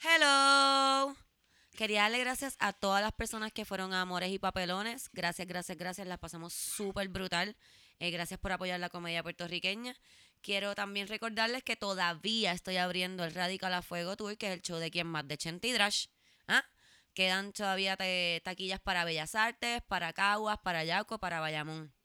Hello. Quería darle gracias a todas las personas que fueron a Amores y Papelones. Gracias, gracias, gracias. La pasamos súper brutal. Eh, gracias por apoyar la comedia puertorriqueña. Quiero también recordarles que todavía estoy abriendo el Radical a Fuego Tour, que es el show de quien más de Chenti Drash. ¿Ah? Quedan todavía taquillas para Bellas Artes, para Caguas, para Yaco, para Bayamón.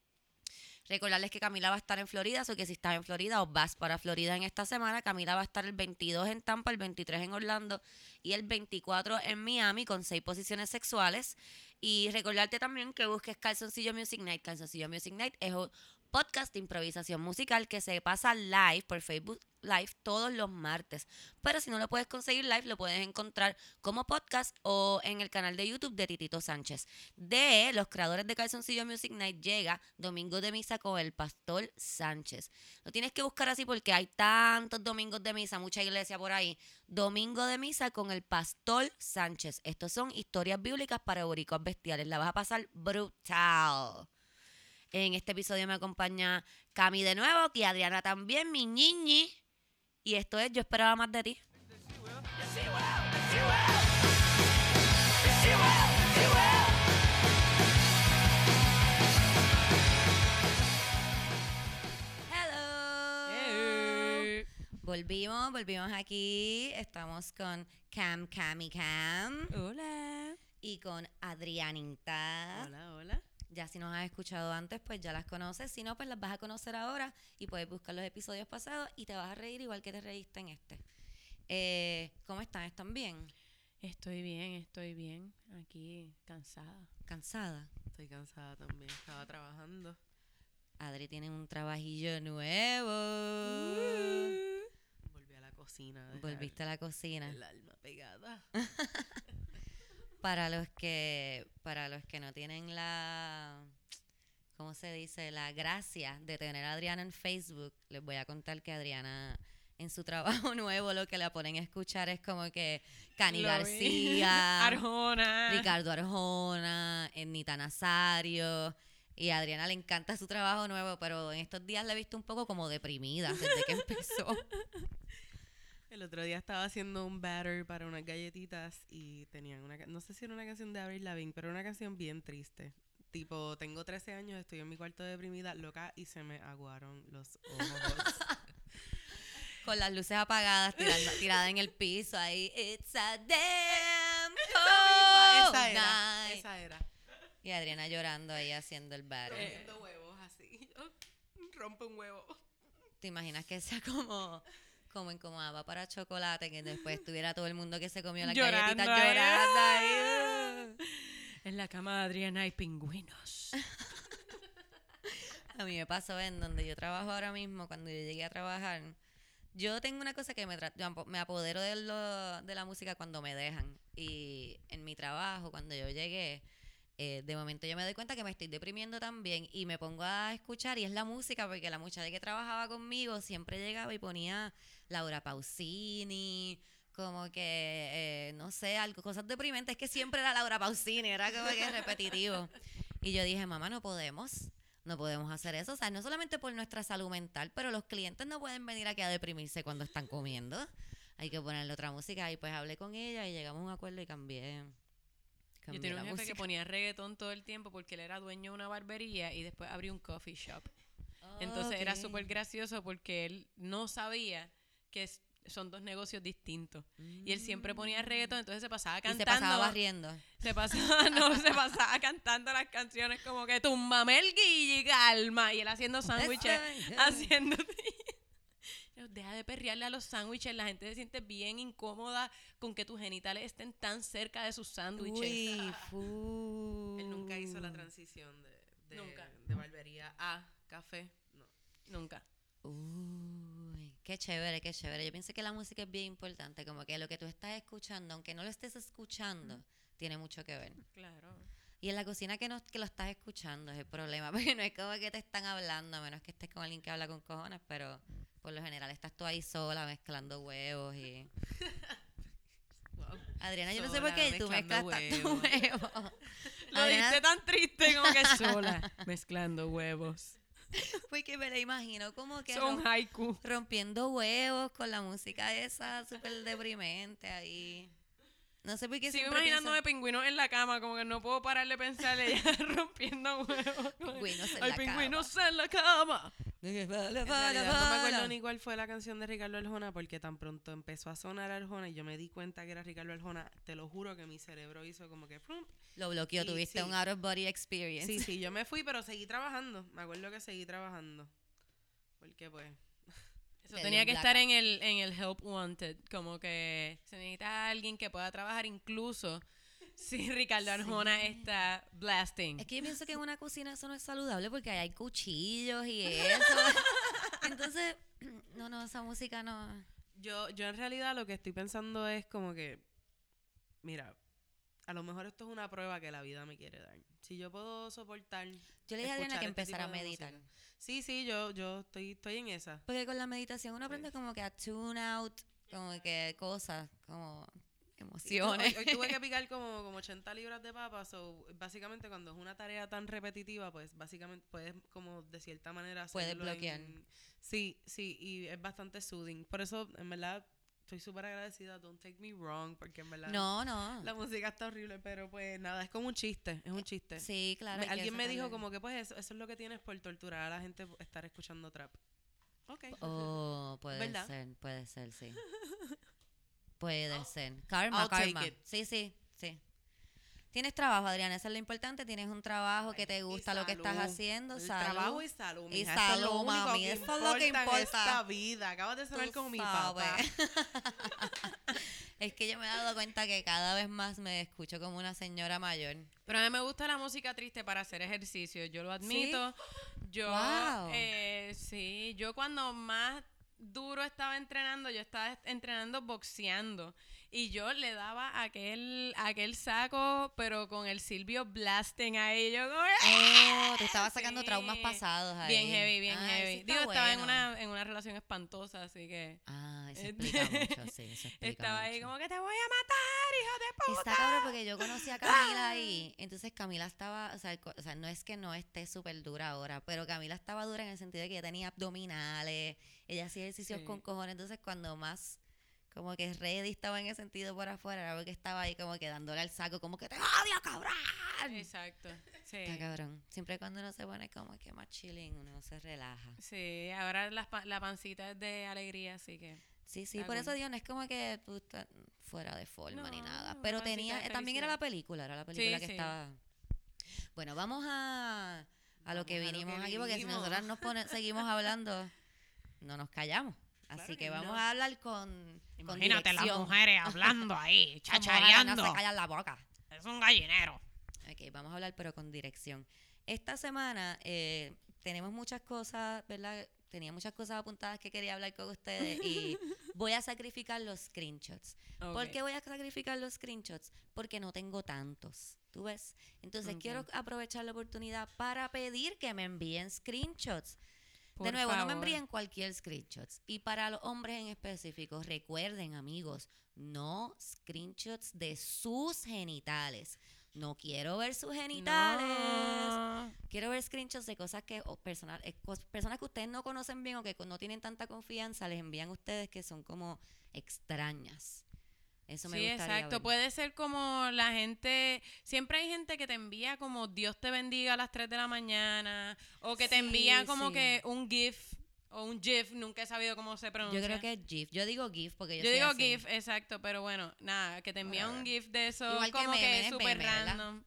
Recordarles que Camila va a estar en Florida, o que si estás en Florida o vas para Florida en esta semana, Camila va a estar el 22 en Tampa, el 23 en Orlando y el 24 en Miami con seis posiciones sexuales. Y recordarte también que busques Calzoncillo Music Night. Calzoncillo Music Night es podcast de improvisación musical que se pasa live por Facebook Live todos los martes. Pero si no lo puedes conseguir live, lo puedes encontrar como podcast o en el canal de YouTube de Titito Sánchez. De los creadores de Calzoncillo Music Night llega Domingo de Misa con el Pastor Sánchez. Lo tienes que buscar así porque hay tantos domingos de misa, mucha iglesia por ahí. Domingo de Misa con el Pastor Sánchez. Estos son historias bíblicas para euricoas bestiales. La vas a pasar brutal. En este episodio me acompaña Cami de nuevo, y Adriana también, mi ñiñi. Y esto es Yo esperaba más de ti. Volvimos, volvimos aquí. Estamos con Cam Cami Cam Hola. y con Adrianita. Hola, hola. Ya si nos has escuchado antes, pues ya las conoces. Si no, pues las vas a conocer ahora y puedes buscar los episodios pasados y te vas a reír igual que te reíste en este. Eh, ¿Cómo están? ¿Están bien? Estoy bien, estoy bien. Aquí cansada. ¿Cansada? Estoy cansada también. Estaba trabajando. Adri tiene un trabajillo nuevo. Volví a la cocina. Volviste a la cocina. El alma pegada. Para los que, para los que no tienen la, ¿cómo se dice? La gracia de tener a Adriana en Facebook, les voy a contar que Adriana en su trabajo nuevo lo que la ponen a escuchar es como que Cani. García, Arjona. Ricardo Arjona, Ernita Nazario. Y a Adriana le encanta su trabajo nuevo, pero en estos días la he visto un poco como deprimida desde que empezó. El otro día estaba haciendo un batter para unas galletitas y tenían una... No sé si era una canción de Avril Lavigne, pero era una canción bien triste. Tipo, tengo 13 años, estoy en mi cuarto deprimida, loca, y se me aguaron los ojos. Con las luces apagadas, tirando- tirada en el piso ahí. It's a damn esa cold era, night. esa era. Y Adriana llorando ahí haciendo el bar. Rompiendo huevos así. Rompe un huevo. ¿Te imaginas que sea como, como en como va para chocolate, que después estuviera todo el mundo que se comió la galletita llorando ahí? En la cama de Adriana hay pingüinos. A mí me pasó en donde yo trabajo ahora mismo, cuando yo llegué a trabajar. Yo tengo una cosa que me, tra- me apodero de, lo- de la música cuando me dejan. Y en mi trabajo, cuando yo llegué, eh, de momento yo me doy cuenta que me estoy deprimiendo también y me pongo a escuchar y es la música porque la muchacha que trabajaba conmigo siempre llegaba y ponía Laura Pausini, como que, eh, no sé, algo, cosas deprimentes, que siempre era Laura Pausini, era como que repetitivo. Y yo dije, mamá, no podemos, no podemos hacer eso, o sea, no solamente por nuestra salud mental, pero los clientes no pueden venir aquí a deprimirse cuando están comiendo. Hay que ponerle otra música y pues hablé con ella y llegamos a un acuerdo y cambié. Yo tenía un jefe música. que ponía reggaetón todo el tiempo porque él era dueño de una barbería y después abrió un coffee shop. Entonces era súper gracioso porque él no sabía que es- son dos negocios distintos. Y él siempre ponía reggaetón, entonces se pasaba Y cantando. se pasaba barriendo. Se pasaba, no, se pasaba cantando las canciones como que tumbame el guille y calma. Y él haciendo sándwiches, haciendo... Deja de perrearle a los sándwiches, la gente se siente bien incómoda con que tus genitales estén tan cerca de sus sándwiches. Uy, fu. Él nunca hizo la transición de, de, Nunca. de barbería a café. No. Nunca. Uy, qué chévere, qué chévere. Yo pienso que la música es bien importante, como que lo que tú estás escuchando, aunque no lo estés escuchando, tiene mucho que ver. Claro. Y en la cocina que no que lo estás escuchando es el problema, porque no es como que te están hablando, a menos que estés con alguien que habla con cojones, pero por lo general estás tú ahí sola mezclando huevos y... Wow. Adriana, yo no sé por qué tú mezclas mezclando tantos huevos. Lo Adriana- diste tan triste como que sola, mezclando huevos. Porque me la imagino como que Son haiku. rompiendo huevos con la música esa súper deprimente ahí. No sé por qué Sigo imaginándome pingüinos en la cama, como que no puedo parar de pensar ella rompiendo huevos. Pingüinos en Hay la pingüinos en la cama. pienso... En realidad, no me acuerdo ni cuál fue la canción de Ricardo Arjona porque tan pronto empezó a sonar Arjona y yo me di cuenta que era Ricardo Arjona. Te lo juro que mi cerebro hizo como que... ¡frum! Lo bloqueó, Y tuviste sí. un out of body experience. Sí, sí, yo me fui, pero seguí trabajando. Me acuerdo que seguí trabajando. Porque pues... Tenía que estar en el, en el Help Wanted, como que se necesita alguien que pueda trabajar incluso si Ricardo Arjona está blasting. Es que yo pienso que en una cocina eso no es saludable porque ahí hay cuchillos y eso. Entonces, no, no, esa música no. Yo, yo en realidad lo que estoy pensando es como que... Mira, a lo mejor esto es una prueba que la vida me quiere dar. Si yo puedo soportar... Yo le dije a Adriana que este empezara a meditar. música. Sí, sí, yo, yo estoy, estoy en esa. Porque con la meditación uno aprende como que a tune out, como que cosas, como emociones. Hoy, hoy tuve que picar como, como 80 libras de papas. So, básicamente, cuando es una tarea tan repetitiva, pues básicamente puedes, como de cierta manera, Puedes hacerlo en- bloquear. sí, sí, y es bastante soothing. Por eso, en verdad, estoy súper agradecida. Don't take me wrong, porque en verdad No, no. la música está horrible, pero pues nada, es como un chiste, es un chiste. Sí, claro. Me- alguien me dijo como que pues eso, eso es lo que tienes por torturar a la gente por estar escuchando trap. Ok. Oh, puede ¿Verdad? ser, puede ser, sí. Puede ser. Karma, I'll karma. Sí, sí, sí. Tienes trabajo, Adriana, eso es lo importante. Tienes un trabajo que te gusta lo que estás haciendo. El salud. trabajo y salud. Y mija, eso es lo salud, único mami, que eso es lo que importa en esta vida. Acabas de Tú como mi papá. es que yo me he dado cuenta que cada vez más me escucho como una señora mayor. Pero a mí me gusta la música triste para hacer ejercicio, yo lo admito. Yo, Wow. eh, sí, yo cuando más duro estaba entrenando, yo estaba entrenando boxeando y yo le daba aquel aquel saco, pero con el Silvio blasting ahí, yo como, Oh, te estaba sacando Sí. traumas pasados ahí. bien heavy, bien Ay, heavy. Digo, estaba en una en una relación espantosa, así que Ah, eso explica mucho, sí, eso explica estaba ahí como que te voy a matar, hijo de puta. Está cabrón porque yo conocí a Camila ahí. Entonces Camila estaba, o sea, o sea, no es que no esté súper dura ahora, pero Camila estaba dura en el sentido de que ella tenía abdominales, ella hacía ejercicios Sí. con cojones. Entonces cuando más como que ready estaba en ese sentido por afuera, era porque estaba ahí como que dándole al saco, como que te odio, cabrón. Exacto. Sí. Está cabrón. Siempre cuando uno se pone como que más chilling, uno se relaja. Sí, ahora pa- la pancita es de alegría, así que. Sí, sí, por eso no es como que tú estás fuera de forma ni nada. Pero tenía, también era la película, era la película que sí. estaba. Bueno, vamos a, a lo que lo vinimos que aquí, porque si nosotras nos pone- seguimos hablando, no nos callamos. Así Claro que que vamos no. a hablar con. con Imagínate las dirección. mujeres hablando ahí, Las chachareando. No se callan la boca. Es un gallinero. Ok, vamos a hablar, pero con dirección. Esta semana eh, tenemos muchas cosas, ¿verdad? Tenía muchas cosas apuntadas que quería hablar con ustedes y voy a sacrificar los screenshots. ¿Por Ok. qué voy a sacrificar los screenshots? Porque no tengo tantos. ¿Tú ves? Entonces Ok. quiero aprovechar la oportunidad para pedir que me envíen screenshots. De nuevo, no me envíen cualquier screenshots. Y para los hombres en específico, recuerden, amigos, no screenshots de sus genitales. No quiero ver sus genitales. No. Quiero ver screenshots de cosas que, o personal, eh, cos- personas que ustedes no conocen bien o que no tienen tanta confianza, les envían a ustedes que son como extrañas. Eso me Sí, gustaría exacto. ver. Puede ser como la gente. Siempre hay gente que te envía como Dios te bendiga a las 3 de la mañana. O que te envía como sí. que un GIF o un GIF. Nunca he sabido cómo se pronuncia. Yo creo que es GIF. Yo digo GIF porque yo, Yo soy digo así. GIF, exacto. Pero bueno, nada, que te envía un. GIF de eso Igual como que, meme, es es súper random.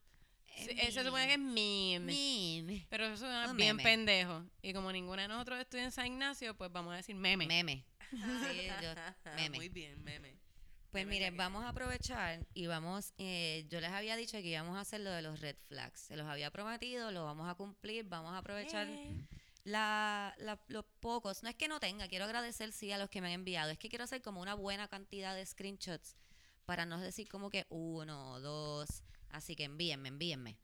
Es Sí, Eso se supone que es meme. Meme. Pero eso suena Un bien meme. pendejo. Y como ninguna de nosotros estudia en San Ignacio, pues vamos a decir meme. Meme. Sí, yo- meme. Muy bien, meme. Pues miren, vamos a aprovechar y vamos, eh, yo les había dicho que íbamos a hacer lo de los red flags. Se los había prometido, lo vamos a cumplir, vamos a aprovechar Eh. la, la- los pocos. No es que no tenga, quiero agradecer sí a los que me han enviado. Es que quiero hacer como una buena cantidad de screenshots para no decir como que uno o dos. Así que envíenme, envíenme.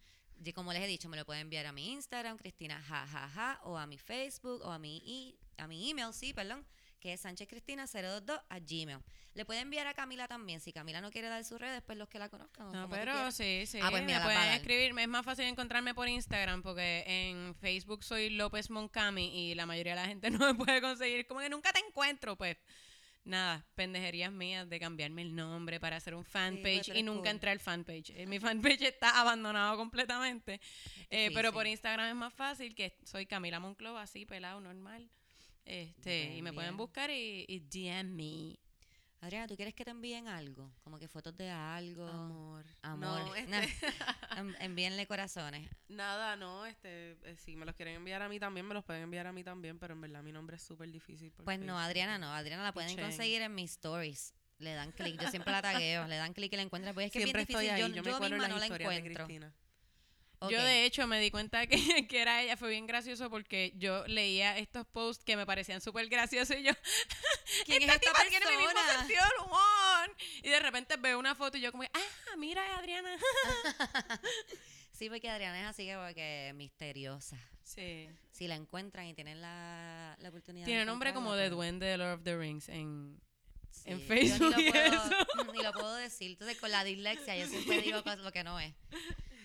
Y como les he dicho, me lo pueden enviar a mi Instagram, Cristina jajaja, o a mi Facebook, o a mi, i- a mi email, sí, perdón, que es sanchezcristina022 a Gmail. Le puede enviar a Camila también. Si Camila no quiere dar sus redes, pues los que la conozcan. No, pero sí, sí. Ah, pues mira, me pueden escribirme. Es más fácil encontrarme por Instagram porque en Facebook soy López Moncami y la mayoría de la gente no me puede conseguir. Como que nunca te encuentro, pues. Nada, pendejerías mías de cambiarme el nombre para hacer un fanpage tú y nunca cool. entrar al fanpage. Eh, Mi fanpage está abandonado completamente. Eh, pero por. Instagram es más fácil, que soy Camila Monclova, así, pelado, normal. Este, y me pueden buscar y, y DM me. Adriana, ¿tú quieres que te envíen algo? Como que fotos de algo. Amor. Amor. No, este- envíenle corazones. Nada, no, este, eh, si me los quieren enviar a mí también, me los pueden enviar a mí también, pero en verdad mi nombre es súper difícil. Pues no. Adriana no. Adriana la pueden Pichén. conseguir en mis stories. Le dan clic. Yo siempre la tagueo. le dan clic y la encuentran. Pues es que Siempre es bien estoy difícil. ahí, yo yo, yo misma no la encuentro. Yo de hecho me di cuenta que, que era ella, fue bien gracioso porque yo leía estos posts que me parecían súper graciosos y yo, ¿Quién es esta esta tipa tiene mi mismo persona? sentido del humor. Y de repente veo una foto y yo como, ah, mira Adriana. Sí, porque Adriana es así que, porque misteriosa. Sí. Si la encuentran y tienen la, la oportunidad Tiene de nombre como de pues, duende de Lord of the Rings en... sí, en yo Facebook Ni y lo, puedo, ni lo puedo decir. Entonces, con la dislexia, yo siempre digo cosas lo que no es.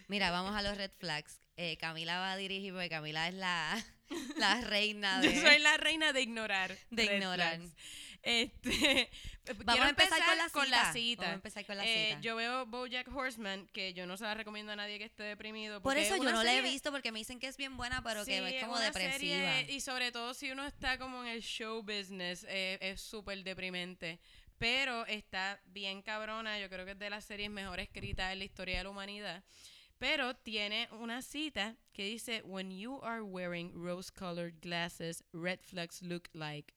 Mira, vamos a los red flags. Eh, Camila va a dirigir porque Camila es la, la reina de... Yo soy la reina de ignorar. De red ignorar. flags. Este, Vamos a empezar con la con la cita. Vamos a empezar con la Eh, cita. yo veo BoJack Horseman, que yo no se la recomiendo a nadie que esté deprimido. Por eso es yo no la he visto porque me dicen que es bien buena, pero que es como depresiva. serie, y sobre todo si uno está como en el show business, eh, es súper deprimente. Pero está bien cabrona, yo creo que es de las series mejor escritas en la historia de la humanidad. Pero tiene una cita que dice, When you are wearing rose-colored glasses, red flags look like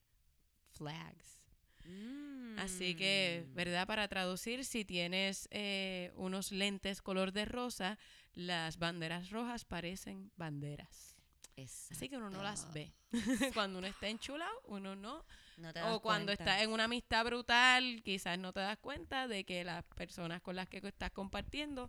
flags. Así que, Mm. ¿verdad? Para traducir, si tienes eh, unos lentes color de rosa, las banderas rojas parecen banderas. Así que uno no las ve. cuando uno está enchulado, uno no. No te das O cuando cuenta. estás en una amistad brutal, quizás no te das cuenta de que las personas con las que estás compartiendo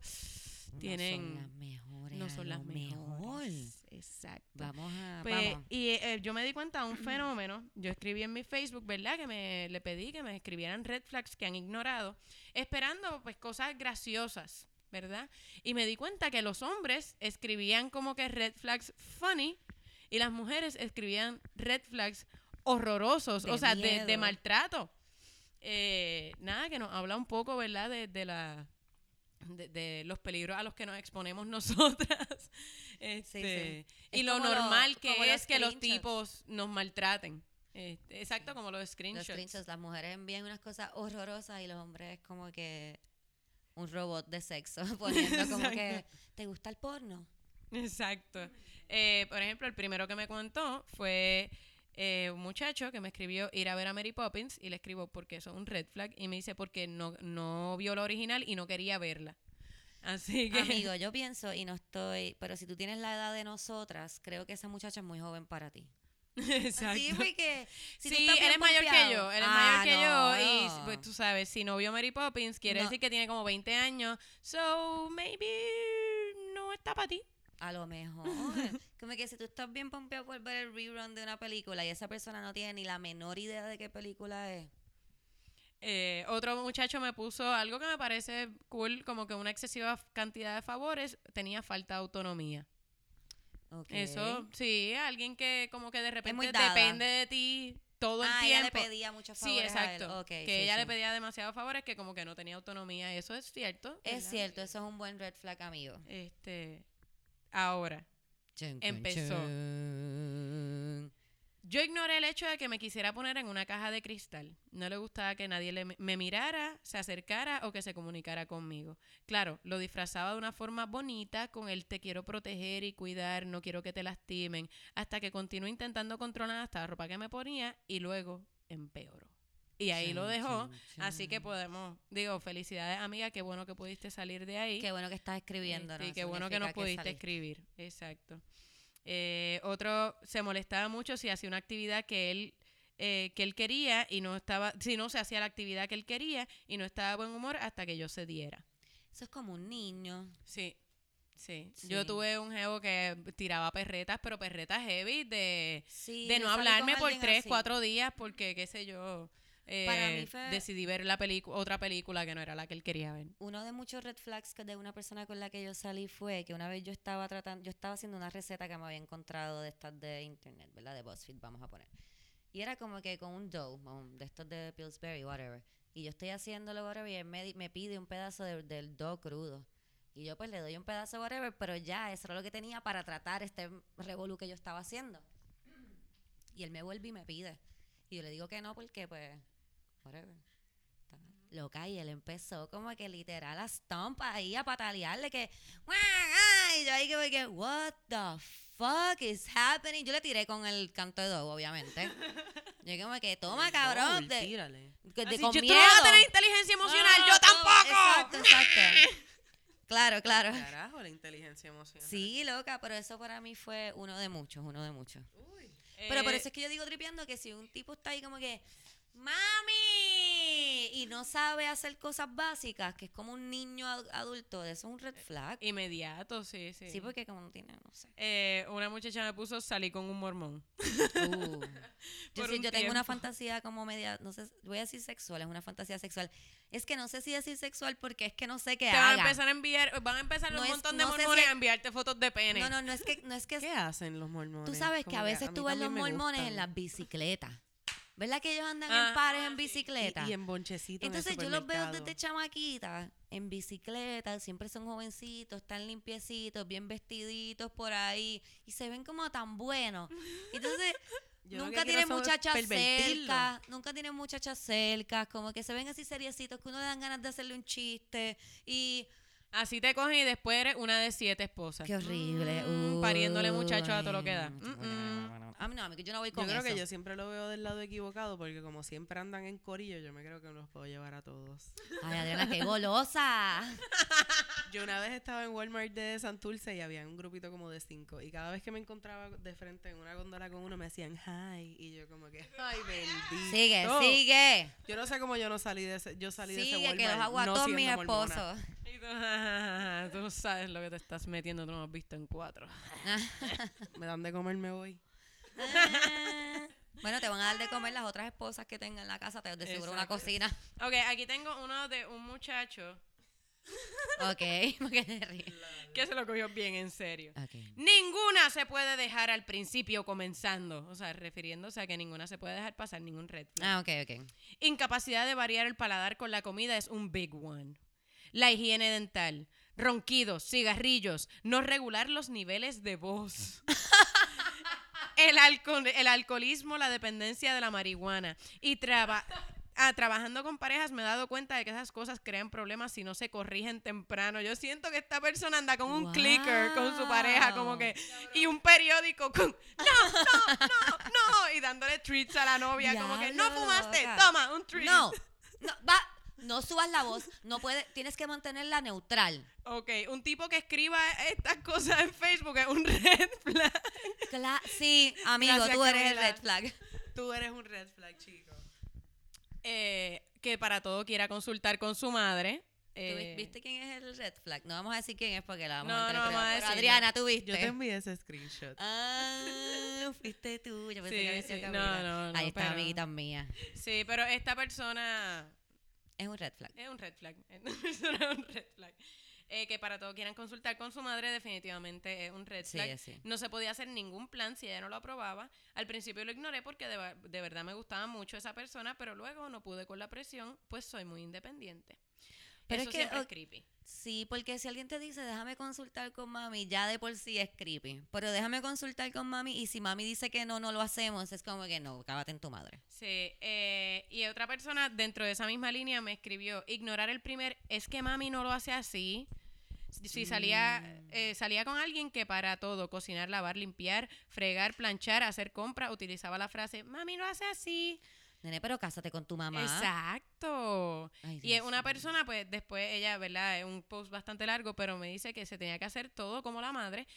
tienen... No son las mejores. no son las mejor. mejores. Exacto. Vamos a. Pues, vamos. y eh, yo me di cuenta de un fenómeno. Yo escribí en mi Facebook, ¿verdad? Que me le pedí que me escribieran red flags que han ignorado, esperando pues cosas graciosas, ¿verdad? Y me di cuenta que los hombres escribían como que red flags funny y las mujeres escribían red flags horrorosos, De o sea, de, maltrato. Eh, nada, que nos habla un poco, ¿verdad? De, de la de, de los peligros a los que nos exponemos nosotras. Este, Es Y lo normal que es que los tipos nos maltraten. Este, exacto, como los Los screenshots. las mujeres envían unas cosas horrorosas y los hombres como que un robot de sexo poniendo como que ¿te gusta el porno? Exacto. Eh, por ejemplo, el primero que me contó fue eh, un muchacho que me escribió ir a ver a Mary Poppins y le escribo porque eso es un red flag y me dice porque no, no vio la original y no quería verla. Así que... Amigo, yo pienso y no estoy, pero si tú tienes la edad de nosotras, creo que esa muchacha es muy joven para ti. Exacto. Sí, porque si tú sí, estás él bien es mayor que yo, él es Ah, mayor que yo y no. pues tú sabes, si no vio Mary Poppins, quiere No. decir que tiene como 20 años, so maybe no está para ti. A lo mejor. Como que si tú estás bien pompeado por ver el rerun de una película y esa persona no tiene ni la menor idea de qué película es. Eh, otro muchacho me puso algo que me parece cool, como que una excesiva cantidad de favores tenía falta de autonomía. Eso, sí, alguien que como que de repente depende de ti todo el ah, ella tiempo. le pedía muchos Sí, favores a él. exacto. Que sí, ella sí. le pedía demasiados favores que como que no tenía autonomía. Eso es cierto. Es cierto, eso es un buen red flag, amigo. Este, ahora, Empezó. yo ignoré el hecho de que me quisiera poner en una caja de cristal. No le gustaba que nadie le- me mirara, se acercara o que se comunicara conmigo. Claro, lo disfrazaba de una forma bonita con el te quiero proteger y cuidar, no quiero que te lastimen, hasta que continuó intentando controlar hasta la ropa que me ponía y luego empeoró. Y ahí lo dejó. chan, Así que podemos, digo, felicidades amiga, qué bueno que pudiste salir de ahí. Qué bueno que estás escribiendo, Este, ¿no? qué bueno que nos pudiste escribir. Exacto. Eh, otro se molestaba mucho si hacía una actividad que él eh, que él quería y no estaba, si no se hacía la actividad que él quería y no estaba de buen humor hasta que yo cediera. Eso es como un niño. Sí, Sí. Sí. Yo tuve un jevo que tiraba perretas, pero perretas heavy de, Sí, de no hablarme por tres, así. cuatro días porque, qué sé yo, eh, Para mí fue- decidí ver la otra película que no era la que él quería ver. Uno de muchos red flags que de una persona con la que yo salí fue que una vez yo estaba tratando, yo estaba haciendo una receta que me había encontrado de estas de internet, ¿verdad? De BuzzFeed, vamos a poner. Y era como que con un dough, de estos de Pillsbury, whatever. Y yo estoy haciéndolo, whatever, y él me, me pide un pedazo de- del dough crudo. Y yo pues le doy un pedazo, whatever, pero ya, eso era lo que tenía para tratar este revolú que yo estaba haciendo. Y él me vuelve y me pide. Y yo le digo que no porque pues, whatever. Loca, y él empezó como que literal a stomp ahí, a patalearle que, "Guau, ah", y yo ahí como que, what the fuck is happening? Yo le tiré con el canto de Dogo, obviamente. Yo como que, toma cabrón, de, tírale. de- de- Así, con yo, tú miedo. no vas a tener inteligencia emocional, Ah, yo todo, tampoco. Exacto, exacto. Claro, claro. Carajo, la inteligencia emocional. Sí, loca, pero eso para mí fue uno de muchos, uno de muchos. Uy. Pero por Eh, eso es que yo digo tripeando que si un tipo está ahí como que, ¡Mami! Y no sabe hacer cosas básicas, que es como un niño ad- adulto, eso es un red flag. Inmediato, sí, sí. Sí, porque como no tiene, no sé. Eh, una muchacha me puso salí con un mormón. Uh. Yo, sí, un yo tengo una fantasía como media, no sé, voy a decir sexual, es una fantasía sexual. Es que no sé si decir sexual porque es que no sé qué Te van a empezar a enviar, van a empezar No un es- montón de no sé si mormones es- a enviarte fotos de pene. No, no, no es que, no es que ¿Qué hacen los mormones? Tú sabes que a veces tú ves los mormones en las bicicletas. ¿Verdad que ellos andan Ah, en pares en bicicleta? Y, y en bonchecito en el Entonces yo los veo desde chamaquita en bicicleta, siempre son jovencitos, están limpiecitos, bien vestiditos por ahí y se ven como tan buenos. Entonces Yo nunca tienen muchachas cerca, nunca tienen muchachas cerca, como que se ven así seriecitos que uno le dan ganas de hacerle un chiste y Así te cogen y después eres una de siete esposas. qué horrible. Mm, pariéndole muchachos a todo lo que da. Uy, Mm, A mí no, amigo, yo no voy Yo con creo eso. que yo siempre lo veo del lado equivocado porque como siempre andan en corillo, yo me creo que no los puedo llevar a todos. Ay, Adriana, qué golosa. Yo una vez estaba en Walmart de Santurce y había un grupito como de cinco y cada vez que me encontraba de frente en una góndola con uno me decían hi y yo como que ay bendito. Sigue, sigue. Yo no sé cómo yo no salí de ese, yo salí de ese Sigue, Walmart que los hago a no todos siendo mis mormona. esposos. Y tú, "Ja, tú no sabes lo que te estás metiendo, tú no has visto en cuatro. Me dan de comer, me voy. Ah. bueno, te van a dar de comer las otras esposas que tengan en la casa, te de seguro una cocina. Ok, aquí tengo uno de un muchacho Ok, porque te ríes. que se lo cogió bien en serio. Ninguna se puede dejar al principio comenzando. O sea, refiriéndose a que ninguna se puede dejar pasar ningún flag. Ah, ok, ok. Incapacidad de variar el paladar con la comida es un big one. La higiene dental, ronquidos, cigarrillos, no regular los niveles de voz. El, alcohol, el alcoholismo, la dependencia de la marihuana. Y traba- ah, trabajando con parejas me he dado cuenta de que esas cosas crean problemas si no se corrigen temprano. Yo siento que esta persona anda con un clicker con su pareja, como que, y un periódico con, no, no, no, no, y dándole treats a la novia, como que, no fumaste, loca. toma, un treat. No, no, va, no subas la voz, no puedes, tienes que mantenerla neutral. Ok, un tipo que escriba estas cosas en Facebook es un red flag. Cla- sí, amigo, Gracias, tú eres el red flag. Tú eres un red flag, chico. Eh, que para todo quiera consultar con su madre. ¿Tú vi- Eh, ¿Viste quién es el red flag? No vamos a decir quién es porque la vamos No, a no vamos a decir, Adriana, ¿tú viste? Yo te envié ese screenshot. Ah, fuiste tú. Yo pensé Sí, que había sido sí, Camila. no, no, no, Ahí está, pero- amiguita mía. Sí, pero esta persona Es un red flag. es un red flag. Es un red flag. Eh, que para todo quieran consultar con su madre definitivamente es un red Sí, flag. sí. No se podía hacer ningún plan si ella no lo aprobaba. Al principio lo ignoré porque de, verdad me gustaba mucho esa persona, pero luego no pude con la presión, pues soy muy independiente. Pero Eso es que, siempre es creepy. Sí, porque si alguien te dice, déjame consultar con mami, ya de por sí es creepy. Pero déjame consultar con mami y si mami dice que no, no lo hacemos, es como que no, cábate en tu madre. Sí, eh, y otra persona dentro de esa misma línea me escribió, ignorar el primer, es que mami no lo hace así. Si salía, eh, salía con alguien que para todo, cocinar, lavar, limpiar, fregar, planchar, hacer compras, utilizaba la frase, mami lo hace así. Nene, pero cásate con tu mamá. Exacto. Ay, Y es una persona, pues después ella, ¿verdad? Es un post bastante largo, pero me dice que se tenía que hacer todo como la madre.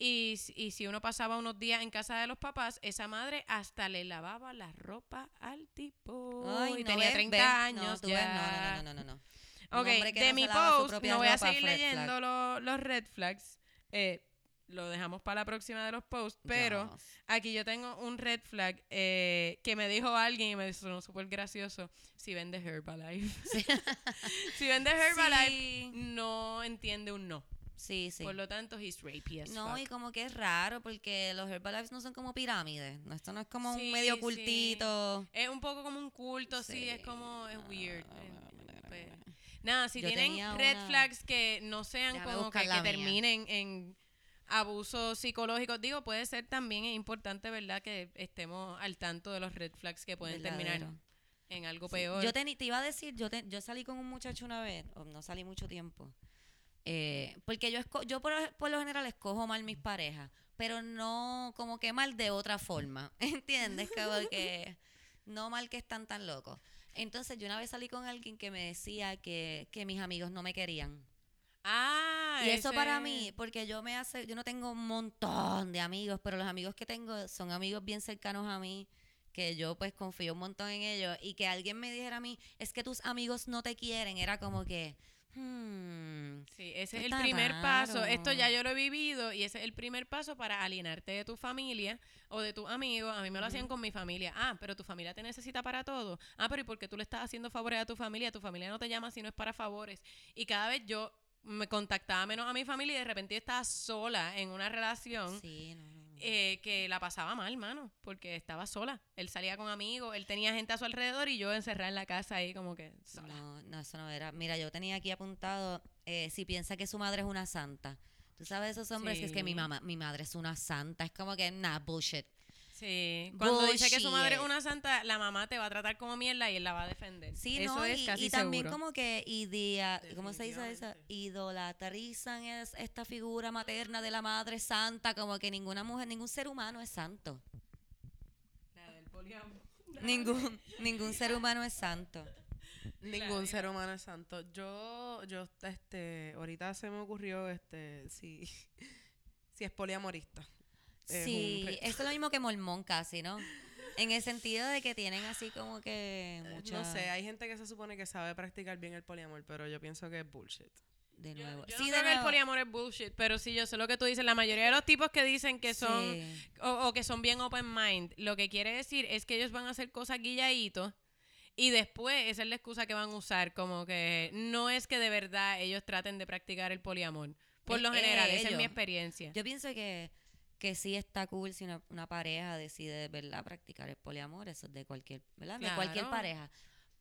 Y, si- y si uno pasaba unos días en casa de los papás, esa madre hasta le lavaba la ropa al tipo. Ay, y no, tenía ves, 30 ves, años. No, ves, ya. no, no, no, no, no. Ok, de mi post, no voy a seguir leyendo lo- los red flags. Eh, lo dejamos para la próxima de los posts, pero Yes. aquí yo tengo un red flag eh, que me dijo alguien y me sonó súper gracioso. Si vende Herbalife. si vende Herbalife, Sí, no entiende un no. sí. sí. Por lo tanto, he's rapey as No, fuck. y como que es raro porque los Herbalife no son como pirámides. Esto no es como Sí, un medio cultito. Es un poco como un culto, sí, es como, es weird. Eh. Nada, si Yo tienen red una- flags que no sean Déjame como que, que terminen en abuso psicológico, digo, puede ser también importante, ¿verdad? Que estemos al tanto de los red flags que pueden terminar en algo Sí. peor. Yo teni- te iba a decir, yo, te- yo salí con un muchacho una vez, o no salí mucho tiempo, eh, porque yo, esco- yo por, por lo general escojo mal mis parejas, pero no como que mal de otra forma, ¿entiendes? Como que no mal que están tan locos. Entonces yo una vez salí con alguien que me decía que, que mis amigos no me querían. Ah, Y eso para mí, porque yo me hace, yo no tengo un montón de amigos, pero los amigos que tengo son amigos bien cercanos a mí, que yo pues confío un montón en ellos, y que alguien me dijera a mí, es que tus amigos no te quieren, era como que, hmm, Sí, ese es el primer paso. Esto ya yo lo he vivido y ese es el primer paso para alienarte de tu familia o de tus amigos. A mí me lo hacían con mi familia. Ah, pero tu familia te necesita para todo. Ah, pero ¿y por qué tú le estás haciendo favores a tu familia? Tu familia no te llama si no es para favores. Y cada vez yo me contactaba menos a mi familia y de repente estaba sola en una relación. sí, no, no, no. eh, que la pasaba mal, mano, porque estaba sola. Él salía con amigos, él tenía gente a su alrededor y yo encerrada en la casa ahí como que sola. No, no, eso no era. Mira, yo tenía aquí apuntado, eh, si piensa que su madre es una santa. Tú sabes esos hombres que es que mi mamá, mi madre es una santa, es como que, nah, bullshit. Sí, cuando dice que su madre es Bullshit. una santa, la mamá te va a tratar como mierda y él la va a defender. Sí, Eso no, es y, casi y también seguro. como que idea, ¿cómo se dice eso? Idolatrizan es esta figura materna de la madre santa, como que ninguna mujer, ningún ser humano es santo. La del poliamor. Ningún, ningún ser humano es santo. Ningún ser humano es santo. Yo, yo, este, ahorita se me ocurrió, este, si, si es poliamorista. Es Sí, esto es lo mismo que mormón casi, ¿no? En el sentido de que tienen así como que mucha... No sé, hay gente que se supone que sabe practicar bien el poliamor, pero yo pienso que es bullshit. De nuevo. yo sí, no de creo que el nuevo. poliamor es bullshit, pero sí, yo sé lo que tú dices. La mayoría de los tipos que dicen que son Sí. o, o que son bien open mind, lo que quiere decir es que ellos van a hacer cosas guilladitos y después esa es la excusa que van a usar, como que no es que de verdad ellos traten de practicar el poliamor. Por Eh, lo general, eh, esa es mi experiencia. Yo pienso que, que sí está cool si una, una pareja decide de verdad practicar el poliamor, eso es de cualquier, ¿verdad? De cualquier pareja.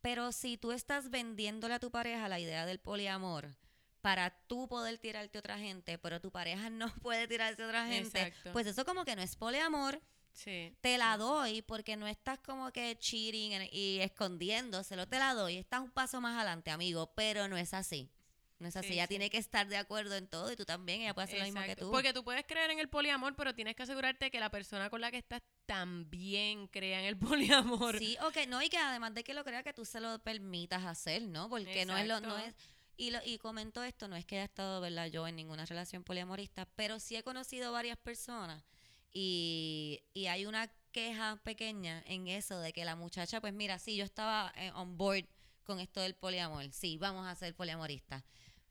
Pero si tú estás vendiéndole a tu pareja la idea del poliamor para tú poder tirarte a otra gente, pero tu pareja no puede tirarse a otra gente, Exacto. pues eso como que no es poliamor. Sí. Te la doy porque no estás como que cheating y escondiéndoselo, te la doy. Estás un paso más adelante, amigo, pero no es así. No es así. Sí, ella sí. tiene que estar de acuerdo en todo y tú también. Ella puede hacer lo mismo que tú. Porque tú puedes creer en el poliamor, pero tienes que asegurarte que la persona con la que estás también crea en el poliamor. Sí, o que no, y que además de que lo crea, que tú se lo permitas hacer, ¿no? Porque no es lo, no es. Y, lo, y comento esto, no es que haya estado, ¿verdad? Yo en ninguna relación poliamorista, pero sí he conocido varias personas y, y hay una queja pequeña en eso de que la muchacha, pues mira, sí, yo estaba eh, on board con esto del poliamor, sí, vamos a ser poliamoristas.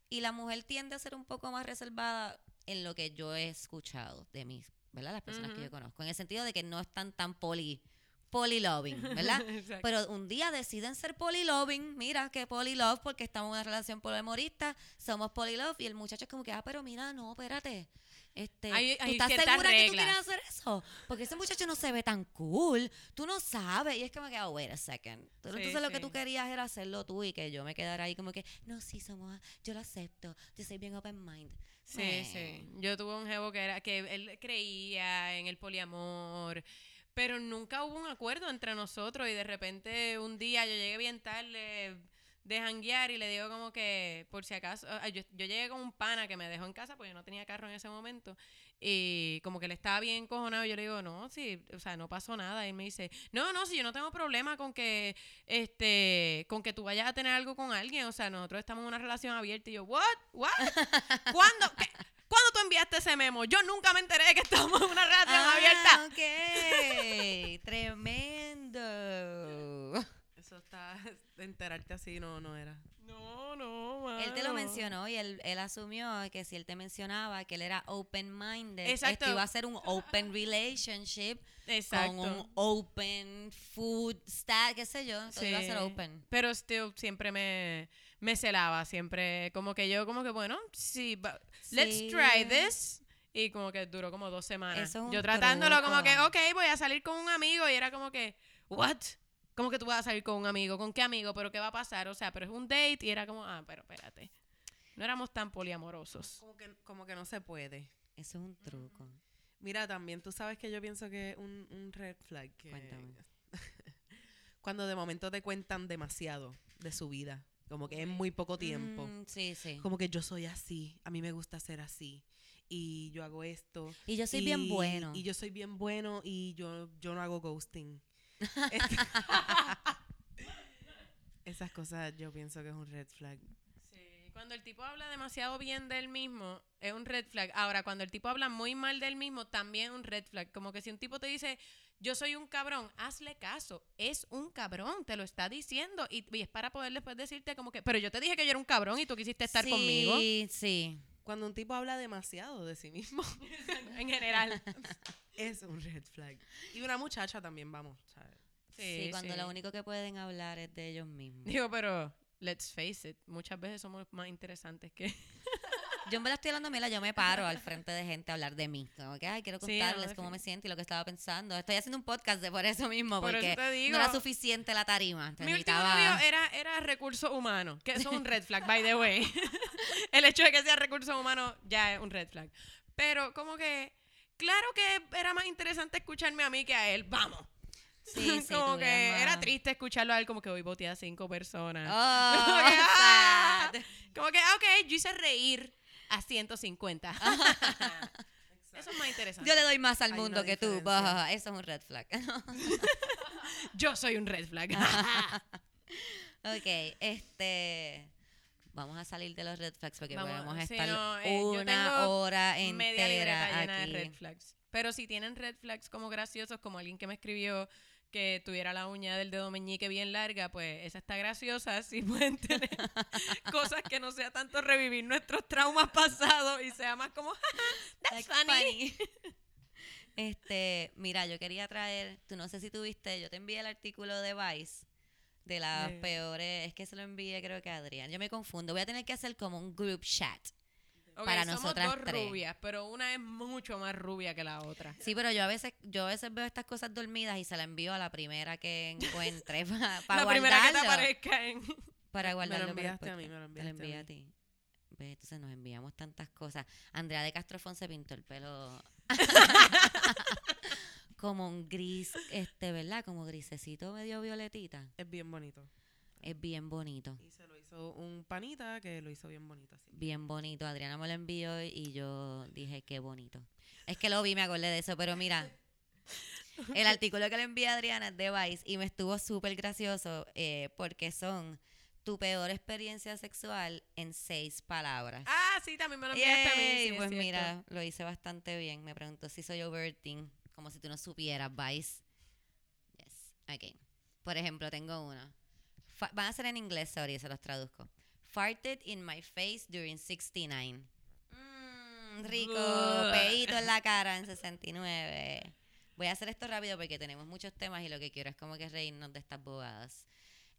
Y la mujer tiende a ser un poco más reservada en lo que yo he escuchado de mis, ¿verdad? Las personas que yo conozco, en el sentido de que no están tan poli, poly-loving, ¿verdad? Pero un día deciden ser poly-loving, mira que poly-love, porque estamos en una relación poliamorista, somos poly-love, y el muchacho es como que, ah, pero mira, no, espérate. Este, Hay- ¿Tú estás segura que tú reglas. quieres hacer eso? Porque ese muchacho no se ve tan cool, tú no sabes, y es que, oh, wait a second. Sí, Entonces lo que tú querías era hacerlo tú y que yo me quedara ahí como que, no, sí, somos, yo lo acepto, yo soy bien open mind. Sí, sí. Yo tuve un jevo que era que él creía en el poliamor, pero nunca hubo un acuerdo entre nosotros y de repente un día yo llegué bien tarde de janguear y le digo como que por si acaso, ah, yo, yo llegué con un pana que me dejó en casa porque yo no tenía carro en ese momento y como que él estaba bien encojonado y yo le digo, no, sí, o sea, no pasó nada. Y él me dice, no, no, si yo no tengo problema con que, este, con que tú vayas a tener algo con alguien, o sea, nosotros estamos en una relación abierta y yo, what, what, ¿cuándo, qué? ¿Cuándo tú enviaste ese memo? Yo nunca me enteré de que estábamos en una relación Ah, abierta. ok, tremendo. Eso está, enterarte así no, no era. No, no, mano. Él te lo mencionó y él, él asumió que si él te mencionaba que él era open-minded, Exacto. esto iba a ser un open relationship Exacto. con un open food stat, qué sé yo, todo iba a ser Sí. open. Pero still siempre me, me celaba, siempre como que yo como que bueno, sí, va- let's try Sí. this. Y como que duró como dos semanas. Eso es un yo tratándolo como que, ok, voy a salir con un amigo y era como que, what? ¿Cómo que tú vas a salir con un amigo? ¿Con qué amigo? ¿Pero qué va a pasar? O sea, pero es un date y era como, ah, pero espérate. No éramos tan poliamorosos. Como que, como que no se puede. Eso es un truco. Mira, también tú sabes que yo pienso que un, un red flag. Que Cuéntame. cuando de momento te cuentan demasiado de su vida. Como que en muy poco tiempo. Mm, sí, sí. Como que yo soy así, a mí me gusta ser así. Y yo hago esto. Y yo soy bien bueno. Y yo soy bien bueno y yo, yo no hago ghosting. Este- Esas cosas yo pienso que es un red flag. Sí, cuando el tipo habla demasiado bien del mismo, es un red flag. Ahora, cuando el tipo habla muy mal del mismo, también es un red flag. Como que si un tipo te dice, yo soy un cabrón, hazle caso. Es un cabrón, te lo está diciendo. Y, y es para poder después decirte como que, pero yo te dije que yo era un cabrón y tú quisiste estar sí, conmigo. Sí, Cuando un tipo habla demasiado de sí mismo, en general. es un red flag. Y una muchacha también, vamos. ¿sabes? sí. cuando lo único que pueden hablar es de ellos mismos. Digo, pero let's face it, muchas veces somos más interesantes que... Yo me la estoy hablando, mira, yo me paro al frente de gente a hablar de mí. Como que, ay, quiero Sí, contarles cómo me siento y lo que estaba pensando. Estoy haciendo un podcast de por eso mismo, Por eso porque te digo. no era suficiente la tarima. Mi último Necesitaba- novio era, era recursos humanos, que eso es un red flag, by the way. El hecho de que sea recursos humanos ya es un red flag. Pero como que, claro que era más interesante escucharme a mí que a él, vamos. Sí, sí, como que era triste escucharlo a él como que hoy boté a cinco personas. Oh, Como que, ah. Como que, ah, ok, yo hice reír a 150. Eso es más interesante. Yo le doy más al Hay mundo que tú. Bah, Eso es un red flag. Yo soy un red flag. ok, este... Vamos a salir de los red flags porque Vamos, podemos estar no, eh, una hora entera aquí. de red flags. Pero si tienen red flags como graciosos, como alguien que me escribió que tuviera la uña del dedo meñique bien larga, pues esa está graciosa. Si pueden tener cosas que no sea tanto revivir nuestros traumas pasados y sea más como, that's funny. Este, mira, yo quería traer, tú no sé si tuviste, yo te envié el artículo de Vice de las peores, es que se lo envié creo que a Adrián. Yo me confundo, voy a tener que hacer como un group chat. Ok, Para somos nosotras dos tres. rubias, pero una es mucho más rubia que la otra. Sí, pero yo a veces yo a veces veo estas cosas dormidas y se la envío a la primera que encuentre para la primera que te aparezca en... Para guardarlo. para el enviaste a mí, me lo Te lo enviaste a envié a ti. Ve, entonces nos enviamos tantas cosas. Andrea de Castrofón se pintó el pelo como un gris, este, ¿verdad? Como grisecito medio violetita. Es bien bonito. Es bien bonito. Y se lo hizo un panita que lo hizo bien bonito así. Bien bonito. Adriana me lo envió y yo dije, qué bonito. Es que lo vi, me acordé de eso, pero mira, el artículo que le envié a Adriana es de Vice y me estuvo súper gracioso eh, porque son tu peor experiencia sexual en seis palabras. Ah, sí, también me lo enviaste a mí. Sí, es pues mira, lo hice bastante bien. Me preguntó si soy overthink, como si tú no supieras, Vice. Yes, ok. Por ejemplo, tengo uno. Fa- van a ser en inglés, sorry, se los traduzco. Farted in my face during 69. Mm, rico, peito en la cara en 69. Voy a hacer esto rápido porque tenemos muchos temas y lo que quiero es como que reírnos de estas bobadas.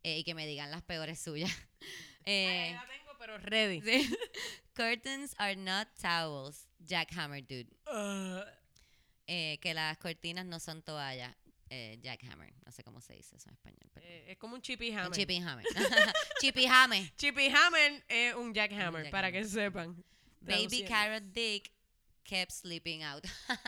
Eh, y que me digan las peores suyas. Eh, la tengo, pero ready. Curtains are not towels. Jackhammer, dude. Uh, Eh, que las cortinas no son toallas. Eh, jackhammer. No sé cómo se dice eso en español. perdón. eh, es como un chippy Un hammer. Chippy hammer. Chippy hammer. Chippy hammer es un jackhammer, Un para que sepan. Baby carrot dick kept sleeping out.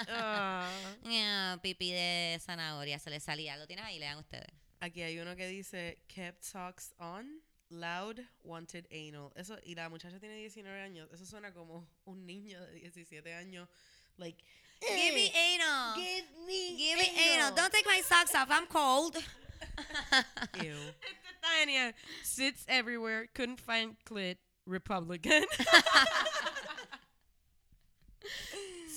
Ah. Yeah, pipí de zanahoria se le salía. Lo tienen ahí, lean ustedes. Aquí hay uno que dice kept socks on, loud, wanted anal. Eso, y la muchacha tiene 19 años. Eso suena como un niño de 17 años. Like, Give me "Eh, anal. Give me Give me anal. Don't take my socks off. I'm cold. Ew. Este está genial. Sits everywhere, couldn't find clit, Republican.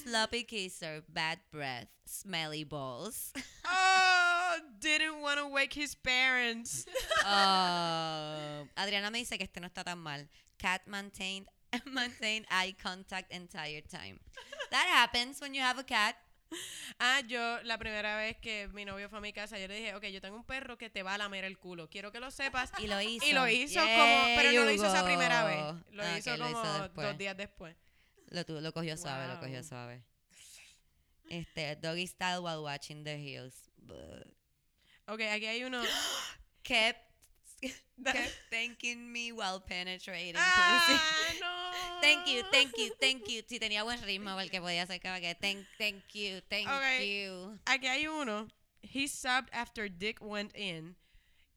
Sloppy kisser, bad breath, smelly balls. oh, didn't want to wake his parents. Oh, Adriana me dice que este no está tan mal. Cat maintained maintained eye contact entire time. That happens when you have a cat. Ah, yo la primera vez que mi novio fue a mi casa, yo le dije, ok, yo tengo un perro que te va a lamer el culo. Quiero que lo sepas. Y lo hizo. Y lo hizo como, pero no lo hizo esa primera vez. Lo Ah, hizo lo como hizo dos días después. Lo, lo cogió suave, lo cogió suave. Este, doggy style while watching the hills. But Ok, aquí hay uno. kept thanking me while penetrating. pussy. ah, no. Thank you, thank you, thank you. Sí, tenía buen ritmo porque podía ser como que thank, thank you, thank Ok. you. Aquí hay uno. He sobbed after Dick went in.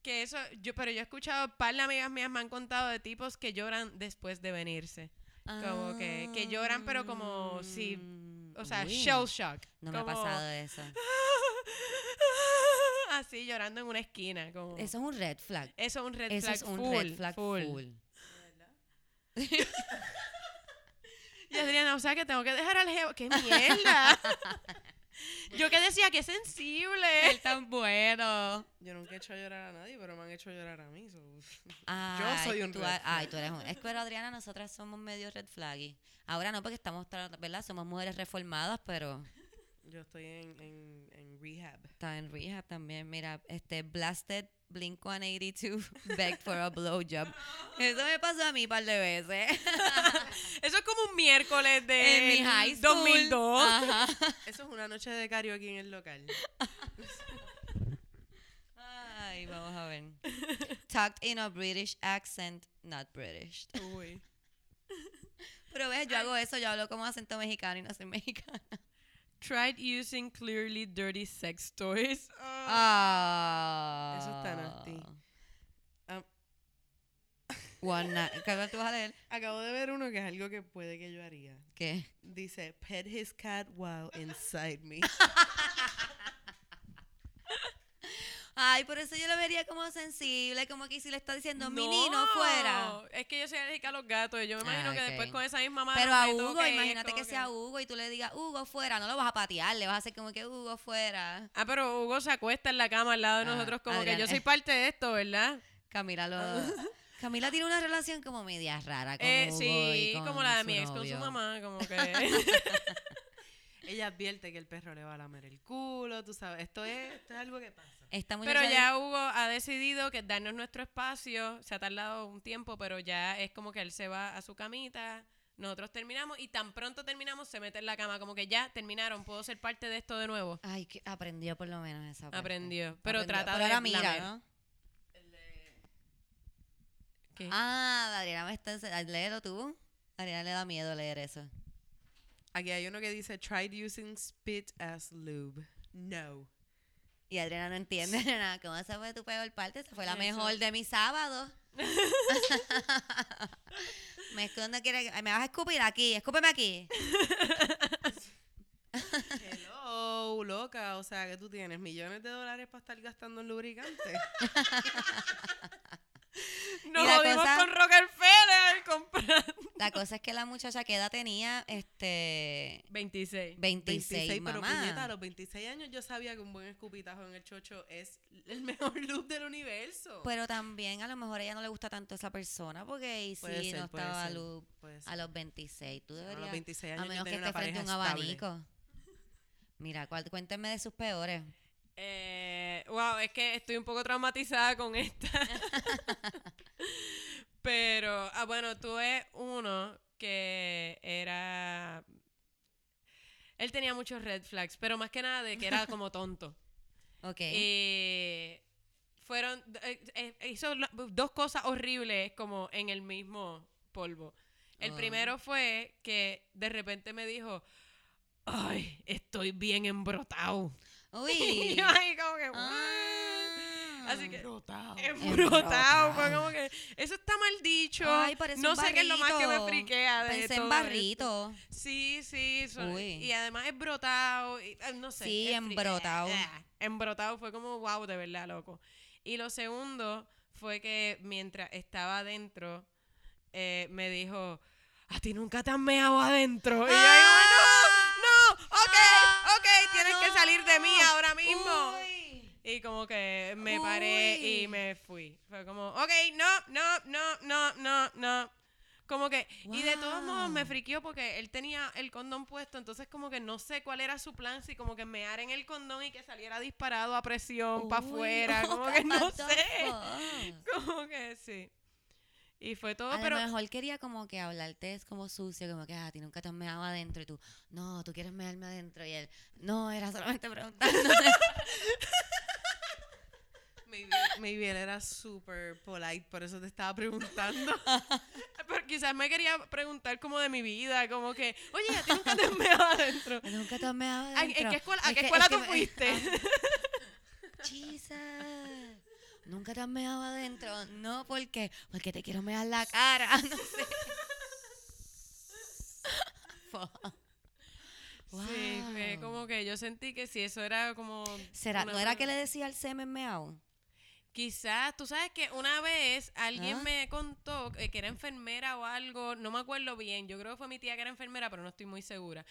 Que eso, yo, pero yo he escuchado, par de amigas mías me han contado de tipos que lloran después de venirse. Como que- que lloran, pero como si- O sea, Uy, shell shock. No me ha Como- pasado eso. Así llorando en una esquina. Como, Eso es un red flag. eso es un red Eso flag. es un full, red flag full. full. Y Adriana, o sea que tengo que dejar al geo. ¡Qué mierda! Yo que decía que sensible. Él tan bueno. Yo nunca he hecho llorar a nadie, pero me han hecho llorar a mí. so- Ay, soy un tú, red a- Ay, flag. tú eres un. Es que Adriana, nosotras somos medio red flaggy. Ahora no, porque estamos, ¿verdad? Somos mujeres reformadas, pero Yo estoy en, en, en rehab. está en rehab también. Mira, este Blasted Blink 182 begged for a blowjob. Eso me pasó a mí un par de veces. Eso es como un miércoles de en mi high school. 2002. Ajá. Eso es una noche de karaoke en el local. Ay, vamos a ver. Talked in a British accent, not British. Uy. Pero ves, yo hago eso, yo hablo como acento mexicano y no soy mexicana. Tried using clearly dirty sex toys. Ah. Eso está nasty. Ah. One night. ¿Qué tú vas a leer? Acabo de ver uno que es algo que puede que yo haría. ¿Qué? Dice, pet his cat while inside me. Ay, por eso yo lo vería como sensible, como que si le está diciendo, mi nino fuera. Es que yo soy alérgica a los gatos. y Yo me imagino Ah, que ok. después con esa misma mano. Pero a Hugo, imagínate que sea Hugo y tú le digas, Hugo fuera, no lo vas a patear, le vas a hacer como que Hugo fuera. Ah, pero Hugo se acuesta en la cama al lado de Ah, nosotros como que yo soy parte de esto, ¿verdad? Camila lo... Camila tiene una relación como media rara con Eh, Hugo sí, y con como la de mi ex con su mamá, como que... Ella advierte que el perro le va a lamer el culo, tú sabes. Esto es, esto es algo que pasa. Esta muchacha pero ya Hugo ha decidido que darnos nuestro espacio, se ha tardado un tiempo, pero ya es como que él se va a su camita, nosotros terminamos y tan pronto terminamos se mete en la cama, como que ya terminaron, puedo ser parte de esto de nuevo. Ay, que aprendió por lo menos esa parte. Aprendió, pero Aprendió. trata Pero de ahora mira, lamer. ¿no? ¿Qué? Ah, Adriana me está... ense- Léelo tú. Adriana le da miedo leer eso. Aquí hay uno que dice, tried using spit as lube. No. Y Adriana no entiende nada. ¿Cómo se fue tu peor parte? Esa fue la mejor de mi sábado. me escondo, quiere... Me vas a escupir aquí. Escúpeme aquí. Hello, loca. O sea, que tú tienes millones de dólares para estar gastando en lubricante. Nos Y la jodimos cosa- con Rockefeller comprando. La cosa es que la muchacha que edad tenía, este... 26. 26, pero mamá. puñeta, a los 26 años yo sabía que un buen escupitajo en el chocho es el mejor look del universo. Pero también a lo mejor a ella no le gusta tanto esa persona porque y Puede ser, no estaba a, ser, a los 26. Tú A deberías... los 26 A años yo menos que esté frente a un pareja estable. abanico. Mira, cuéntenme de sus peores. Eh, wow, es que estoy un poco traumatizada con esta. Pero, ah, bueno, tuve uno que era... Él tenía muchos red flags, pero más que nada de que era como tonto. Ok. Eh, fueron... eh, eh, hizo dos cosas horribles como en el mismo polvo. El Ah. primero fue que de repente me dijo... Ay, estoy bien embrotado. Uy. Y yo ahí como que, Ah. Así que, Brotado. embrotado. Fue como que, eso está mal dicho. Ay, parece no un sé qué es lo más que me friquea de Pensé en barrito. esto. Sí, sí. y además es brotado. y, eh, no sé. Sí, embrotado. eh, eh, embrotado fue como, wow, de verdad, loco. Y lo segundo fue que mientras estaba adentro, eh, me dijo, a ti nunca te han meado adentro. Y yo digo, no, no, ok, ok, tienes que salir de mí ahora mismo. Uy. Y como que me paré Uy. y me fui. Fue como, ok, no, no, no, no, no, no. Como que, y de todos modos me Wow. friqueó porque él tenía el condón puesto, entonces como que no sé cuál era su plan, si como que mear en el condón y que saliera disparado a presión para afuera, oh, como que no sé. fuck. Como que sí. Y fue todo, A pero lo mejor quería como que hablarte es como sucio, como que "Ah, a ti nunca te has meado adentro y tú, no, tú quieres mearme adentro y él, no, era solamente preguntando. Maybe, maybe él era súper polite, por eso te estaba preguntando. Pero quizás me quería preguntar como de mi vida, como que, oye, ¿a ti nunca te has meado adentro? nunca te has meado ¿A- adentro. ¿En qué escuela, a qué escuela es que tú fuiste? Jesus. Nunca te has meado adentro. No, ¿por qué? Porque te quiero mear la cara. No sé. Fuck. Sí, fue Wow. como que yo sentí que si eso era como... ¿Será, ¿No era que le decía al semen meao? Quizás, tú sabes que una vez alguien Ah. me contó eh, que era enfermera o algo, no me acuerdo bien, yo creo que fue mi tía que era enfermera, pero no estoy muy segura.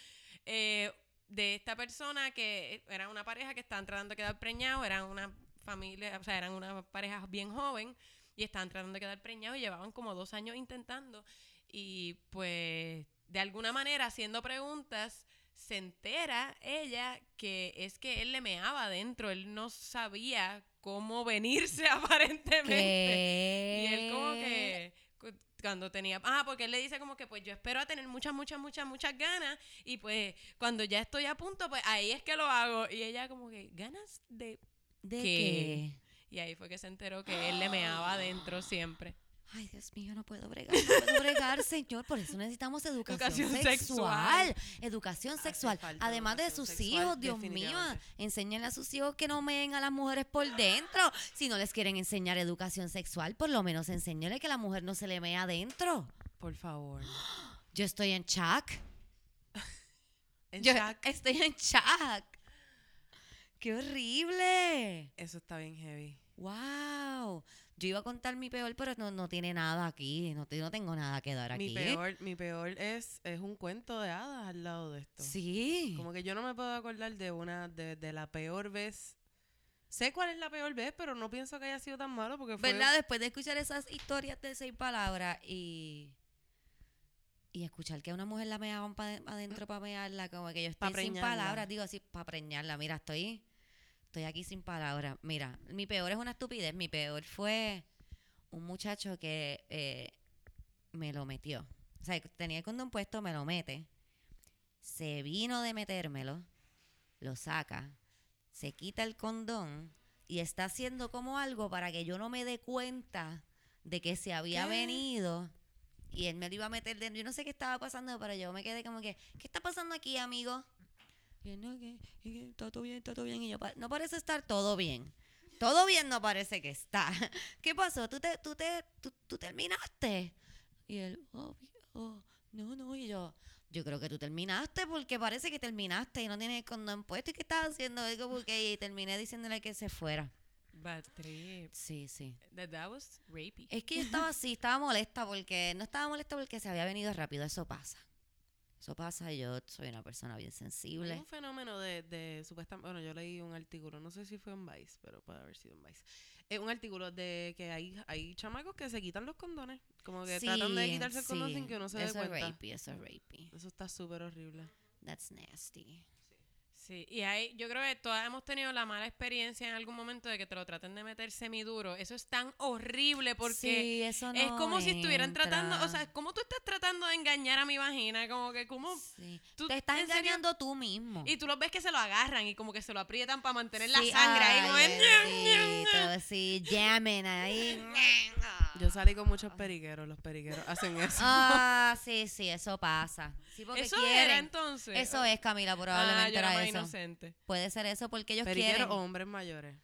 Eh, de esta persona que era una pareja que estaban tratando de quedar preñados, eran una familia, o sea, eran una pareja bien joven y estaban tratando de quedar preñados y llevaban como dos años intentando y pues de alguna manera haciendo preguntas se entera ella que es que él le meaba adentro, él no sabía cómo venirse aparentemente. Y él como que cu- cuando tenía, ah, porque él le dice como que pues yo espero a tener muchas, muchas, muchas, muchas ganas y pues cuando ya estoy a punto, pues ahí es que lo hago. Y ella como que, ganas de... ¿De ¿Qué? qué? Y ahí fue que se enteró que él le meaba adentro siempre. Ay, Dios mío, no puedo bregar, no puedo bregar, señor. Por eso necesitamos educación, Educación sexual. sexual. Educación sexual. Además de sus sexual, hijos, Dios mío. Enséñenle a sus hijos que no meen a las mujeres por dentro. Si no les quieren enseñar educación sexual, por lo menos enséñenle que la mujer no se le mea adentro. Por favor. Yo estoy en shock. En Yo shock. estoy en shock. ¡Qué horrible! Eso está bien heavy. ¡Wow! Yo iba a contar mi peor, pero no, no tiene nada aquí. No, te- no tengo nada que dar aquí. Mi peor, mi peor es, es un cuento de hadas al lado de esto. Sí. Como que yo no me puedo acordar de una, de, de la peor vez. Sé cuál es la peor vez, pero no pienso que haya sido tan malo porque fue... ¿Verdad? Después de escuchar esas historias de seis palabras y. Y escuchar que a una mujer la meaban pa de- adentro para mearla, como que yo Pa' estoy sin palabras, digo así, para preñarla. Mira, estoy. Estoy aquí sin palabras. Mira, mi peor es una estupidez. Mi peor fue un muchacho que eh, me lo metió. O sea, tenía el condón puesto, me lo mete. Se vino de metérmelo, lo saca, se quita el condón y está haciendo como algo para que yo no me dé cuenta de que se había ¿Qué? venido. Y él me lo iba a meter dentro. Yo no sé qué estaba pasando, pero yo me quedé como que, ¿qué está pasando aquí, amigo? Y no, que, que está todo bien, está todo bien. Y yo, "Pa- no parece estar todo bien. Todo bien no parece que está. ¿Qué pasó? ¿Tú, te, tú, te, tú, tú terminaste? Y él, oh, oh, no, no. Y yo, yo creo que tú terminaste porque parece que terminaste y no tienes el condón puesto. ¿Y qué estás haciendo? Digo, porque y terminé diciéndole que se fuera. Bad trip. Sí, sí. That, that was rapey. Es que yo estaba así, estaba molesta porque, no estaba molesta porque se había venido rápido. Eso pasa. Eso pasa. Yo soy una persona bien Hay sensible. un fenómeno de, de supuestamente, bueno, yo leí un artículo, no sé si fue en Vice, pero puede haber sido en Vice. Es un artículo de que hay, hay chamacos que se quitan los condones, como que tratan de quitarse el condón sí. sin que uno se dé Eso es cuenta. rapey, eso es rapey. Eso está súper horrible. That's nasty. Sí, y ahí yo creo que todas hemos tenido la mala experiencia en algún momento de que te lo traten de meter semiduro. Eso es tan horrible porque sí, eso no es como si estuvieran tratando, o sea, como tú estás tratando de engañar a mi vagina, como que como Sí. tú Te estás en serio- engañando tú mismo. y tú los ves que se lo agarran y como que se lo aprietan para mantener la sangre ahí como ay, sí, llamen ahí. Yo salí con muchos periqueros, los periqueros hacen eso. Ah, sí, sí, eso pasa. Sí, porque Eso quieren. era entonces. Eso es, Camila, Ah, probablemente yo era eso. inocente. Puede ser eso porque ellos periqueros quieren. hombres mayores.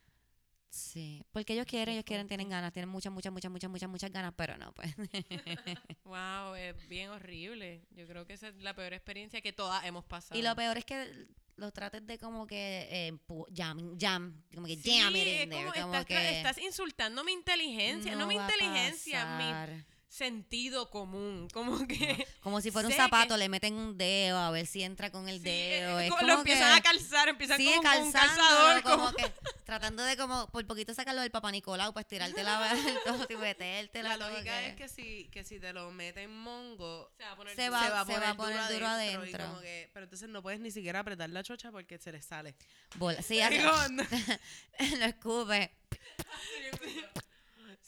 Sí, porque ellos quieren, ellos quieren, tienen ganas, tienen muchas, muchas, muchas, muchas, muchas, muchas ganas, pero no, pues. Wow, es bien horrible. Yo creo que esa es la peor experiencia que todas hemos pasado. y lo peor es que lo trates de como que eh, jam, jam, como que Sí, jam it es in there, como como estás, que estás insultando mi inteligencia, no, mi va a inteligencia, mi. Sentido común. Como que. Como si fuera un que- zapato, le meten un dedo a ver si entra con el Sí, dedo. eh, es co- como lo empiezan que- a calzar, empiezan Sí, como con un calzador. como, Como... que tratando de como por poquito sacarlo del Papa Nicolau para estirarte la todo y metértela. La lógica que- es que si, que si te lo meten mongo, Se va a poner Se duro. va- se va a se poner, va a poner duro y adentro. como que- pero entonces no puedes ni siquiera apretar la chocha porque se le sale. Bola- Sí, hace- lo escupe.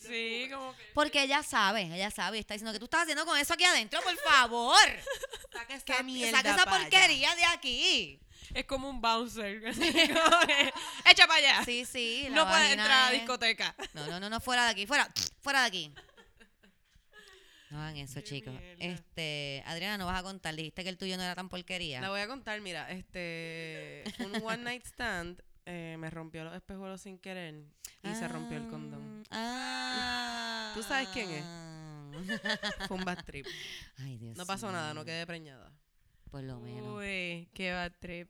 Sí, como que. Porque ella sabe, ella sabe, y está diciendo que tú estás haciendo con eso aquí adentro, por favor. Saca esa Saca mierda esa allá. porquería de aquí. Es como un bouncer. así como que, Echa para allá. Sí, sí. la no puedes entrar a la discoteca. No, no, no, no, fuera de aquí, fuera, fuera de aquí. No hagan eso, Qué chicos. mierda. Este, Adriana, no vas a contar, dijiste que el tuyo no era tan porquería. La voy a contar, mira, este, un one night stand eh, me rompió los espejuelos sin querer y se rompió el condón. Ah. ¿Tú sabes quién es? Fue un bad trip. Ay, Dios No pasó nada, no quedé preñada. Por lo menos. Uy, qué bad trip.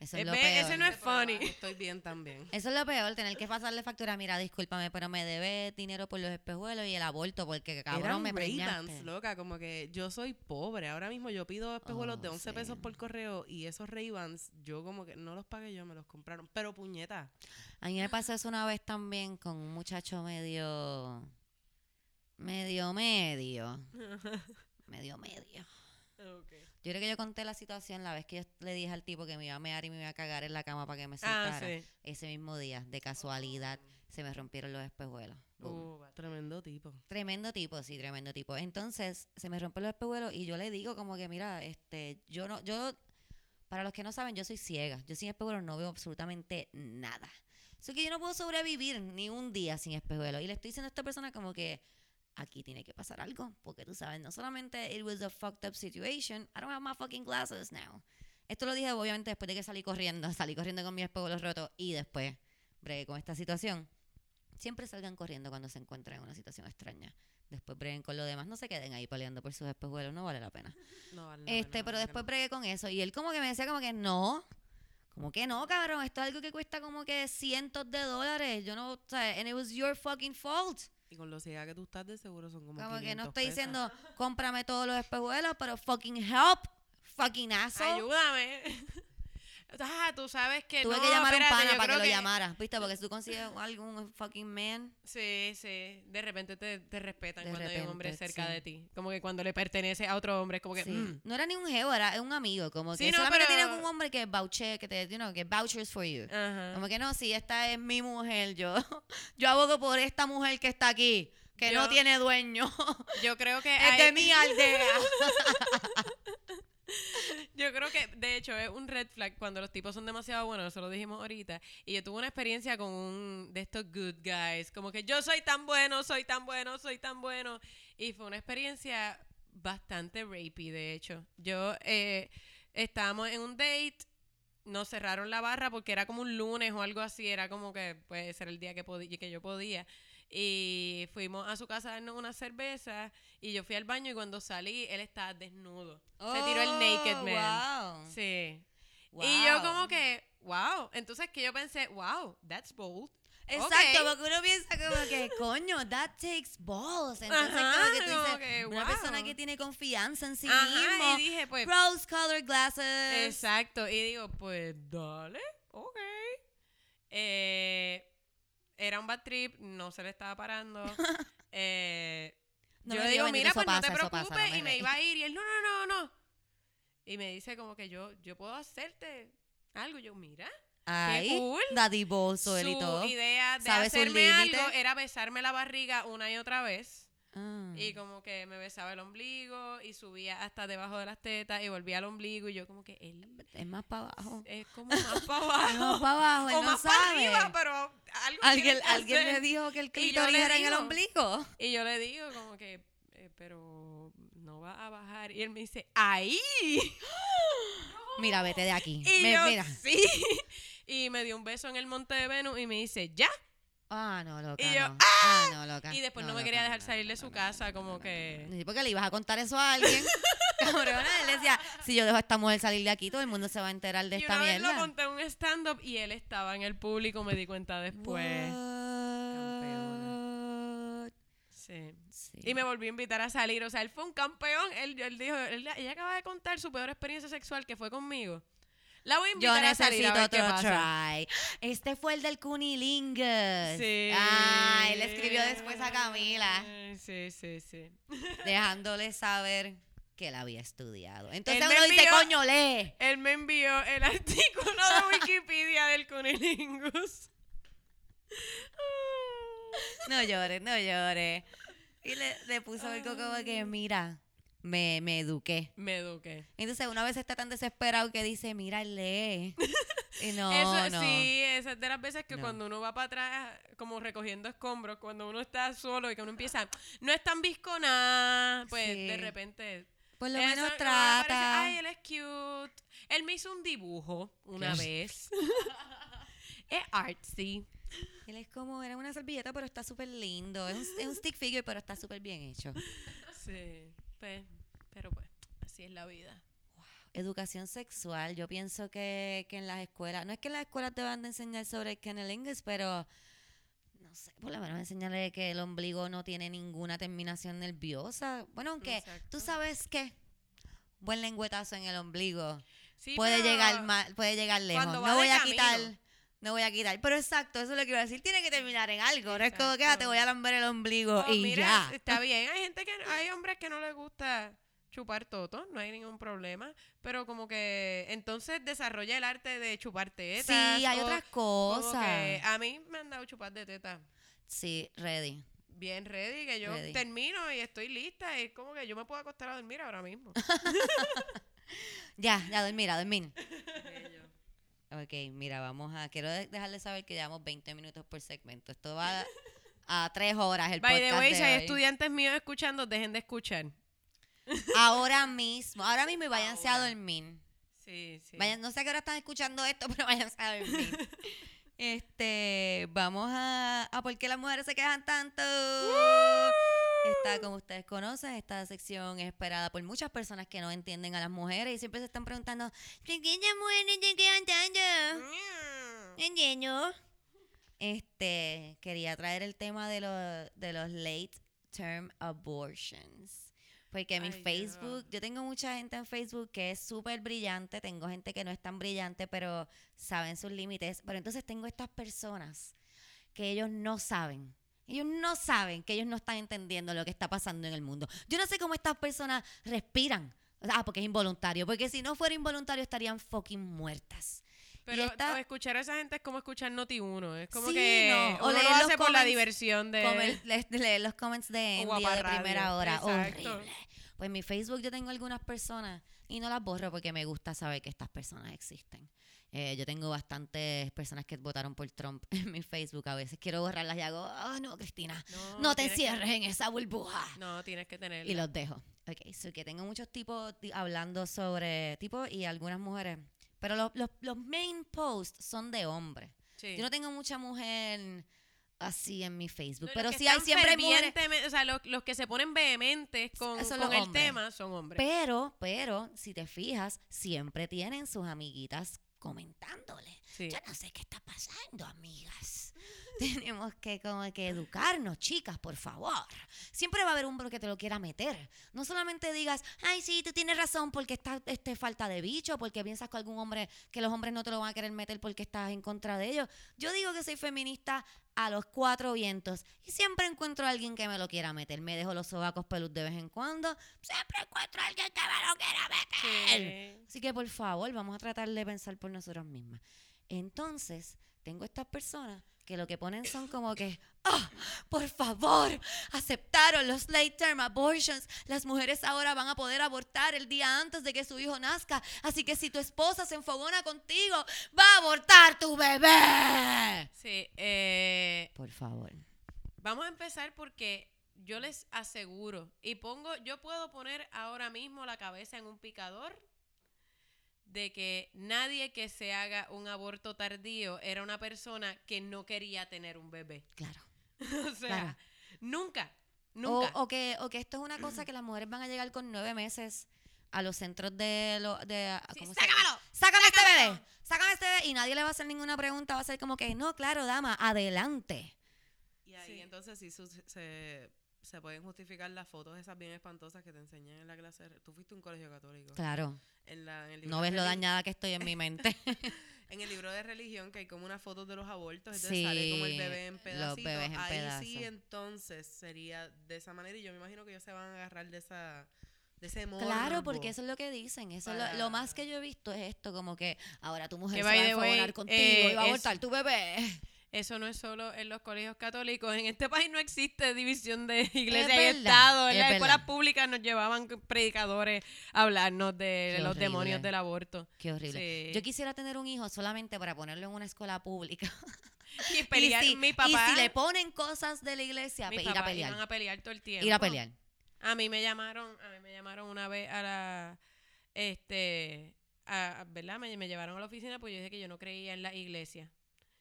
Eso Eh, es lo peor. ese no es funny. Estoy bien también. Eso es lo peor, tener que pasarle factura. Mira, discúlpame, pero me debe dinero por los espejuelos y el aborto, porque cabrón Eran me preñaste. loca, como que yo soy pobre. Ahora mismo yo pido espejuelos Oh, de 11 pesos por correo y esos Ray-Bans, yo como que no los pagué yo, me los compraron. Pero puñeta, A mí me pasó eso una vez también con un muchacho medio. medio, medio. medio, medio. Yo creo que yo conté la situación la vez que yo le dije al tipo que me iba a mear y me iba a cagar en la cama para que me Ah, sentara. sí. Ese mismo día, de casualidad, se me rompieron los espejuelos. Uh, tremendo tipo. Tremendo tipo, sí, tremendo tipo. Entonces, se me rompen los espejuelos y yo le digo como que, mira, este, yo no, yo, para los que no saben, yo soy ciega. Yo sin espejuelos no veo absolutamente nada. Así que yo no puedo sobrevivir ni un día sin espejuelos. Y le estoy diciendo a esta persona como que aquí tiene que pasar algo. Porque tú sabes, no solamente it was a fucked up situation, I don't have my fucking glasses now. Esto lo dije obviamente después de que salí corriendo. Salí corriendo con mis espejuelos rotos y después bregué con esta situación. Siempre salgan corriendo cuando se encuentren en una situación extraña. Después breguen con lo demás. No se queden ahí peleando por sus espejuelos, no vale la pena. No vale la Este, pena, pero la después verdad bregué con eso. Y él como que me decía como que no. Como que no, cabrón. Esto es algo que cuesta como que cientos de dólares. Yo no, sea, and it was your fucking fault. Y con lo ciega que tú estás, de seguro son como Como que no 500 estoy pesos. diciendo, cómprame todos los espejuelos, pero fucking help. Fucking asshole. Ayúdame. Ah, tú sabes que Tuve no, que llamar a un espérate, pana para que lo llamara. ¿Viste? Porque si tú consigues algún fucking man. Sí, sí. De repente te, te respetan De cuando hay un hombre cerca sí. de ti. Como que cuando le pertenece a otro hombre, como que. Sí. mm. No era ni un geo, era un amigo. Como Sí, que no, solamente pero- tienes un hombre que vouche, que te, you know, que vouchers for you. Ajá. Como que no, si esta es mi mujer, yo, yo abogo por esta mujer que está aquí, que no tiene dueño. Yo creo que. es hay- de mi aldea. Yo creo que, de hecho, es un red flag cuando los tipos son demasiado buenos, eso lo dijimos ahorita. Y yo tuve una experiencia con un de estos good guys, como que yo soy tan bueno, soy tan bueno, soy tan bueno. Y fue una experiencia bastante rapey, de hecho. Yo, eh, estábamos en un date, nos cerraron la barra porque era como un lunes o algo así, era como que, pues, era el día que, que yo podía. Y fuimos a su casa a darnos una cerveza y yo fui al baño y cuando salí, él estaba desnudo. Se tiró el naked Oh, man. Wow. Sí. Y yo Wow. como que, wow. Entonces que yo pensé, wow, that's bold. Exacto, porque uno piensa como que, coño, that takes balls. Entonces, Ajá, como que tú dices, una wow. persona que tiene confianza en sí Ajá, mismo. y dije, pues, Rose colored glasses. exacto. Y digo, pues, dale, ok. Eh, era un bad trip, no se le estaba parando. Eh, No yo le digo, mira, pues no te preocupes. pasa, no me y me iba a ir. Y él, no, no, no, no. Y me dice como que yo, yo puedo hacerte algo. Yo, mira. Ay, cool. daddy bolso él y Su todo. idea de hacerme algo era besarme la barriga una y otra vez. Ah. Y como que me besaba el ombligo y subía hasta debajo de las tetas y volvía al ombligo y yo como que él Es más para abajo. es como más para Es más abajo. para abajo, él o no más para arriba, pero algo Alguien, que alguien le dijo que el clítoris era en el ombligo. Y yo le digo como que, eh, pero no va a bajar. Y él me dice, ¡ahí! Mira, vete de aquí. Y Me- yo, mira. sí. Y me dio un beso en el monte de Venus y me dice, ¡ya! Ah, no, loca. Y yo, no. Ah, no, loca. Y después no, me loca, quería dejar salir de su casa, como que... Sí, porque le ibas a contar eso a alguien. Cabrona, él decía, si yo dejo a esta mujer salir de aquí, todo el mundo se va a enterar de Y esta una vez mierda. lo conté en un stand-up y él estaba en el público, me di cuenta después. Sí. Sí. Sí. Y me volvió a invitar a salir. O sea, él fue un campeón. Él, él dijo, él- ella acaba de contar su peor experiencia sexual que fue conmigo. La voy a Yo a salir a necesito ver qué otro pasa. try. Este fue el del Cunilingus. Sí. Ah, él escribió después a Camila, Sí, sí, sí. dejándole saber que la había estudiado. Entonces Él me uno dice, envió- coño, lee. Él me envió el artículo de Wikipedia del cunilingus. No llores, no llores. Y le, le puso algo como que, mira, me, me eduqué. Me eduqué. Entonces una vez está tan desesperado que dice, mira, lee. Y no, Eso, no. Sí, esa es de las veces que No. cuando uno va para atrás, como recogiendo escombros, cuando uno está solo y que uno empieza, no es tan visco nada, pues Sí. de repente... Por lo eso, menos aparece, trata. Ay, él es cute. Él me hizo un dibujo una Qué- vez. es artsy. Él es como, era una servilleta, pero está súper lindo. Es un, es un stick figure, pero está súper bien hecho. Sí, pues, pero pues, así es la vida. Educación sexual, yo pienso que, que en las escuelas, no es que en las escuelas te van a enseñar sobre el cunnilingus, pero no sé, por lo menos enseñarle que el ombligo no tiene ninguna terminación nerviosa. Bueno, aunque Exacto. tú sabes que buen lengüetazo en el ombligo Sí, puede llegar mal, puede llegar lejos. No voy a camino. quitar, no voy a quitar. Pero exacto, eso es lo que iba a decir. Tiene que terminar en algo. No es como que ah, te voy a lamber el ombligo y mira, ya. Está bien, hay gente que, hay hombres que no les gusta chupar toto, no hay ningún problema, pero como que entonces desarrolla el arte de chupar tetas. Sí, hay o otras cosas. que a mí me han dado chupar de tetas Sí, ready. bien ready, que yo Ready. termino y estoy lista y es como que yo me puedo acostar a dormir ahora mismo. Ya, ya dormir, a dormir. Ok, mira, vamos a. Quiero de- dejarles saber que llevamos 20 minutos por segmento. Esto va a tres horas el By the podcast way, de si hay hoy. estudiantes míos escuchando, dejen de escuchar. Ahora mismo, ahora mismo y váyanse a dormir. Sí, sí. Vayan, no sé a qué hora están escuchando esto, pero váyanse a dormir. este, vamos a, a por qué las mujeres se quejan tanto. Esta, como ustedes conocen, esta sección es esperada por muchas personas que no entienden a las mujeres y siempre se están preguntando, ¿por qué las mujeres quejan tanto? Este, quería traer el tema de, los de los late term abortions. Porque mi Ay. Facebook, yo tengo mucha gente en Facebook que es súper brillante, tengo gente que no es tan brillante, pero saben sus límites. Pero entonces tengo estas personas que ellos no saben. Ellos no saben que ellos no están entendiendo lo que está pasando en el mundo. Yo no sé cómo estas personas respiran. Ah, porque es involuntario. Porque si no fuera involuntario estarían fucking muertas. Pero esta- escuchar a esa gente es como escuchar Noti 1. Es como Sí, que no. O uno leer lo los hace por la diversión de... Comer- leer los comments de Andy de primera hora. exacto. Horrible. Pues en mi Facebook yo tengo algunas personas y no las borro porque me gusta saber que estas personas existen. Eh, yo tengo bastantes personas que votaron por Trump en mi Facebook. A veces quiero borrarlas y hago, ah, no, Cristina, no, te que- encierres en esa burbuja. No, tienes que tener. Y los dejo. Ok, so que tengo muchos tipos hablando sobre tipos y algunas mujeres. Pero los, los, los main posts son de hombres. Sí. Yo no tengo mucha mujer así en mi Facebook, pero sí hay siempre mujeres. O sea, los, los que se ponen vehementes con, con el tema son hombres. Pero, pero, si te fijas, siempre tienen sus amiguitas comentándole. Sí. Yo no sé qué está pasando, amigas. Tenemos que como que educarnos, chicas, por favor. Siempre va a haber un que te lo quiera meter. No solamente digas, ay, sí, tú tienes razón porque estás este, falta de bicho, porque piensas que algún hombre, que los hombres no te lo van a querer meter porque estás en contra de ellos. Yo digo que soy feminista a los cuatro vientos y siempre encuentro a alguien que me lo quiera meter. Me dejo los sobacos pelus de vez en cuando. Siempre encuentro a alguien que me lo quiera meter. Sí. Así que por favor, vamos a tratar de pensar por nosotros mismas. Entonces, tengo estas personas que lo que ponen son como que, ¡ah! por favor, aceptaron los late term abortions. Las mujeres ahora van a poder abortar el día antes de que su hijo nazca. Así que si tu esposa se enfogona contigo, va a abortar tu bebé. Sí, eh, Por favor. vamos a empezar porque yo les aseguro y pongo, yo puedo poner ahora mismo la cabeza en un picador de que nadie que se haga un aborto tardío era una persona que no quería tener un bebé. Claro. o sea, Claro. nunca, O, nunca. o que, o que esto es una cosa que las mujeres van a llegar con nueve meses a los centros de... Lo, de Sí, ¿cómo se? ¡Sácamelo! sácame este bebé, sácame este bebé y nadie le va a hacer ninguna pregunta, va a ser como que, no, claro, dama, adelante. Y ahí Sí. entonces sí su- se se pueden justificar las fotos esas bien espantosas que te enseñan en la clase. de- Tú fuiste a un colegio católico. Claro. En, la, en el libro No ves lo dañada que estoy en mi mente. En el libro de religión que hay como unas fotos de los abortos, entonces Sí, sale como el bebé en los pedacitos. bebés en Ahí sí, entonces sería de esa manera y yo me imagino que ellos se van a agarrar de esa de ese morbo. Claro, porque eso es lo que dicen. Eso es lo, lo más que yo he visto es esto, como que ahora tu mujer se va a enfadonar contigo eh, y va a es- abortar tu bebé. Eso no es solo en los colegios católicos. En este país no existe división de iglesia y verdad, Estado. En es las escuelas públicas nos llevaban predicadores a hablarnos de Qué los demonios del aborto. Qué horrible. Sí. Yo quisiera tener un hijo solamente para ponerlo en una escuela pública. Y, pelear- y, si, mi y papá, si le ponen cosas de la iglesia, mi pe- ir a pelear. iban a pelear todo el tiempo. Ir a pelear. A mí me llamaron, a mí me llamaron una vez a la, este, a, ¿verdad? Me, me llevaron a la oficina porque yo dije que yo no creía en la iglesia.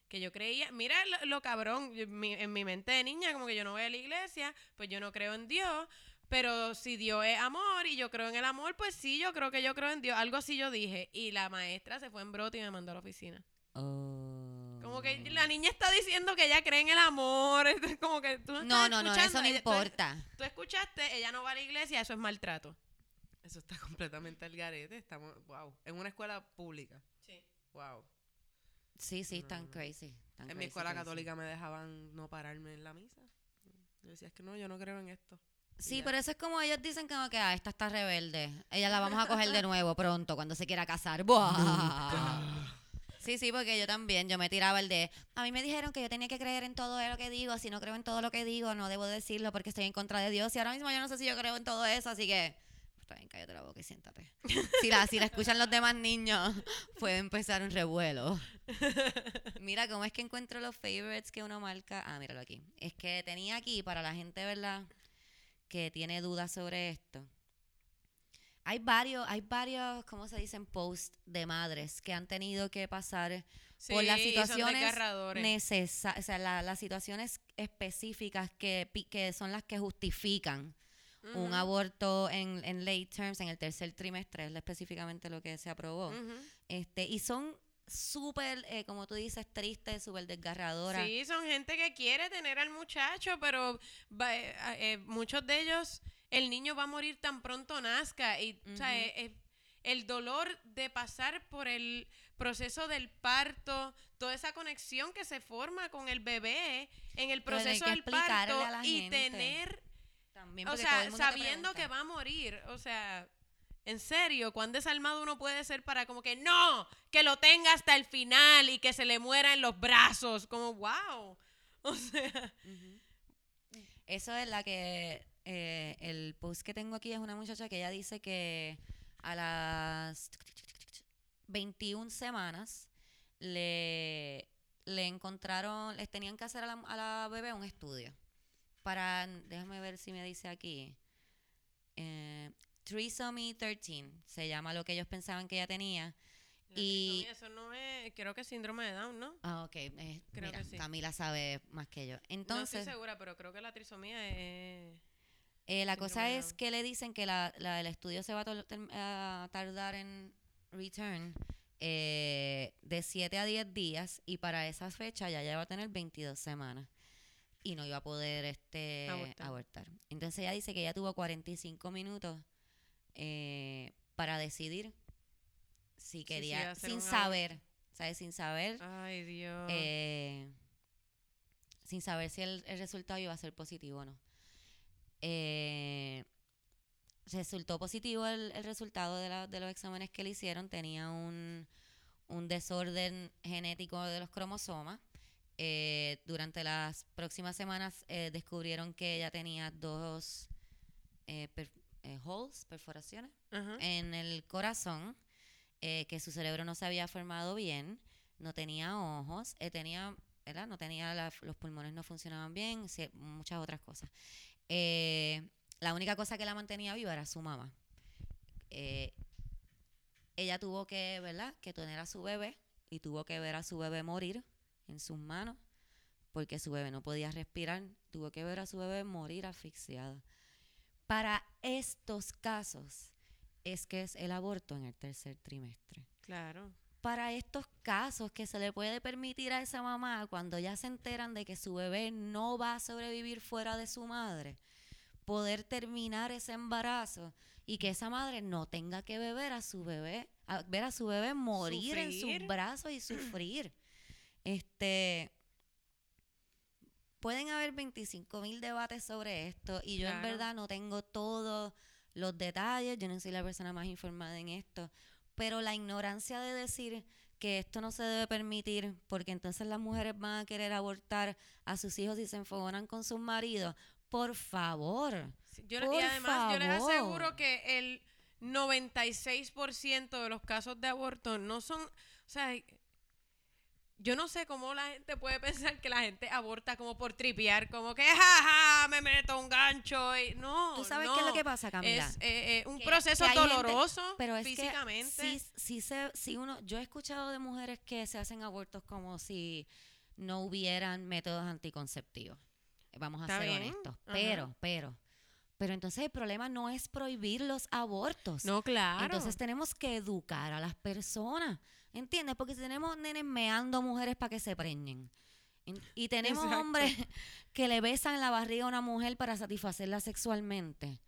Que yo creía, mira lo, lo cabrón, yo- mi- en mi mente de niña, como que yo no voy a la iglesia, pues yo no creo en Dios. Pero si Dios es amor y yo creo en el amor, pues sí, yo creo que yo creo en Dios. Algo así yo dije. Y la maestra se fue en brote y me mandó a la oficina. Como que la niña está diciendo que ella cree en el amor. es como que tú no, No, no, eso no ella- tú- importa. Tú escuchaste, ella no va a la iglesia, eso es maltrato. Eso está completamente al garete. Estamos, wow. En una escuela pública. Sí. Wow. Sí, sí, tan no. crazy. tan En mi escuela crazy. católica me dejaban no pararme en la misa. Yo decía, es que no, yo no creo en esto. Sí, pero eso es como ellos dicen que ah, esta está rebelde. Ella la vamos a coger de nuevo pronto cuando se quiera casar. ¡Buah! Sí, sí, porque yo también, yo me tiraba el de, a mí me dijeron que yo tenía que creer en todo lo que digo, si no creo en todo lo que digo, no debo decirlo porque estoy en contra de Dios y ahora mismo yo no sé si yo creo en todo eso, así que, pues, está bien, cállate la boca y siéntate. Si la, si la escuchan los demás niños, puede empezar un revuelo. Mira, ¿cómo es que encuentro los favorites que uno marca? Ah, míralo aquí. Es que tenía aquí para la gente, ¿verdad? Que tiene dudas sobre esto. Hay varios, hay varios, ¿cómo se dicen? Posts de madres que han tenido que pasar por las situaciones desgarradores. necesa- o sea, la- las situaciones específicas que, que son las que justifican un aborto en, en late terms, en el tercer trimestre, es específicamente lo que se aprobó. este Y son súper, eh, como tú dices, tristes, súper desgarradoras. Sí, son gente que quiere tener al muchacho, pero va- eh, eh, muchos de ellos, el niño va a morir tan pronto nazca. Y o sea, eh, eh, el dolor de pasar por el proceso del parto, toda esa conexión que se forma con el bebé en el proceso del parto y gente. tener También o sea, te sabiendo que va a morir, o sea, en serio, cuán desarmado uno puede ser para como que no, que lo tenga hasta el final y que se le muera en los brazos, como wow. O sea, Eso es la que eh, el post que tengo aquí es una muchacha que ella dice que a las 21 semanas le, le encontraron, les tenían que hacer a la, a la bebé un estudio. Para, déjame ver si me dice aquí, eh, Trisomy 13 se llama lo que ellos pensaban que ella tenía. la Y- eso no es, creo que es síndrome de Down, ¿no? Ah, ok, eh, Creo mira, que sí. Camila sabe más que yo. no Entonces, estoy segura, pero creo que la trisomía es... Eh, la cosa es que le dicen que la, la- el estudio se va a, tardar en return eh, de 7 a 10 días y para esa fecha ya ella va a tener 22 semanas y no iba a poder este Abortar. abortar. Entonces ella dice que ella tuvo 45 minutos eh, para decidir si quería, sin saber, ¿sabes? Sin saber, Ay, Dios. eh, sin saber si el, el resultado iba a ser positivo o no. Eh, resultó positivo el, el resultado de, la- de los exámenes que le hicieron. Tenía un, un desorden genético de los cromosomas. Eh, durante las próximas semanas eh, descubrieron que ella tenía dos eh, per- eh, holes, perforaciones en el corazón, eh, que su cerebro no se había formado bien, no tenía ojos, eh, tenía, ¿verdad? No tenía la- los pulmones no funcionaban bien, muchas otras cosas. La única cosa que la mantenía viva era su mamá. Ella tuvo que, ¿verdad? Que tener a su bebé y tuvo que ver a su bebé morir en sus manos porque su bebé no podía respirar, tuvo que ver a su bebé morir asfixiado. Para estos casos es que es el aborto en el tercer trimestre. Claro. Para estos casos que se le puede permitir a esa mamá cuando ya se enteran de que su bebé no va a sobrevivir fuera de su madre, poder terminar ese embarazo y que esa madre no tenga que beber a su bebé, a ver a su bebé morir en sus brazos y sufrir. Este pueden haber 25 mil debates sobre esto y yo en verdad no tengo todos los detalles, yo no soy la persona más informada en esto, pero la ignorancia de decir que esto no se debe permitir porque entonces las mujeres van a querer abortar a sus hijos y se enfogonan con sus maridos, por favor. Sí, yo Por y además yo les aseguro que el 96% de los casos de aborto no son, o sea, yo no sé cómo la gente puede pensar que la gente aborta como por tripear, como que jaja, me meto un gancho y no, ¿Tú sabes qué es lo que pasa, Camila? Es eh, eh, un Que- proceso que hay gente- doloroso Pero es físicamente. que sí, sí se, sí uno, yo he escuchado de mujeres que se hacen abortos como si no hubieran métodos anticonceptivos. Vamos a Está ser bien, honestos. ajá. Pero, pero, pero entonces el problema no es prohibir los abortos. no, claro. Entonces tenemos que educar a las personas, ¿entiendes? Porque si tenemos nenes meando mujeres para que se preñen en- y tenemos Exacto. hombres que le besan la barriga a una mujer para satisfacerla sexualmente,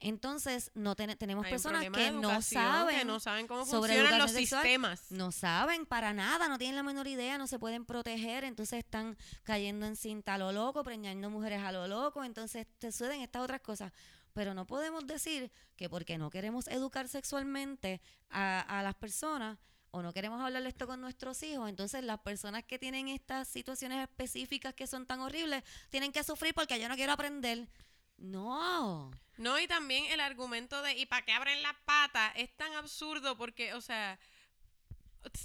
entonces no ten- tenemos Hay personas que no saben, que no saben cómo sobre funcionan los sexual. sistemas. no saben para nada, no tienen la menor idea, no se pueden proteger, entonces están cayendo en cinta a lo loco, preñando mujeres a lo loco, entonces te suceden estas otras cosas. Pero no podemos decir que porque no queremos educar sexualmente a, a las personas o no queremos hablar de esto con nuestros hijos, entonces las personas que tienen estas situaciones específicas que son tan horribles tienen que sufrir porque yo no quiero aprender. No. No, y también el argumento de ¿y para qué abren las patas? es tan absurdo porque, o sea,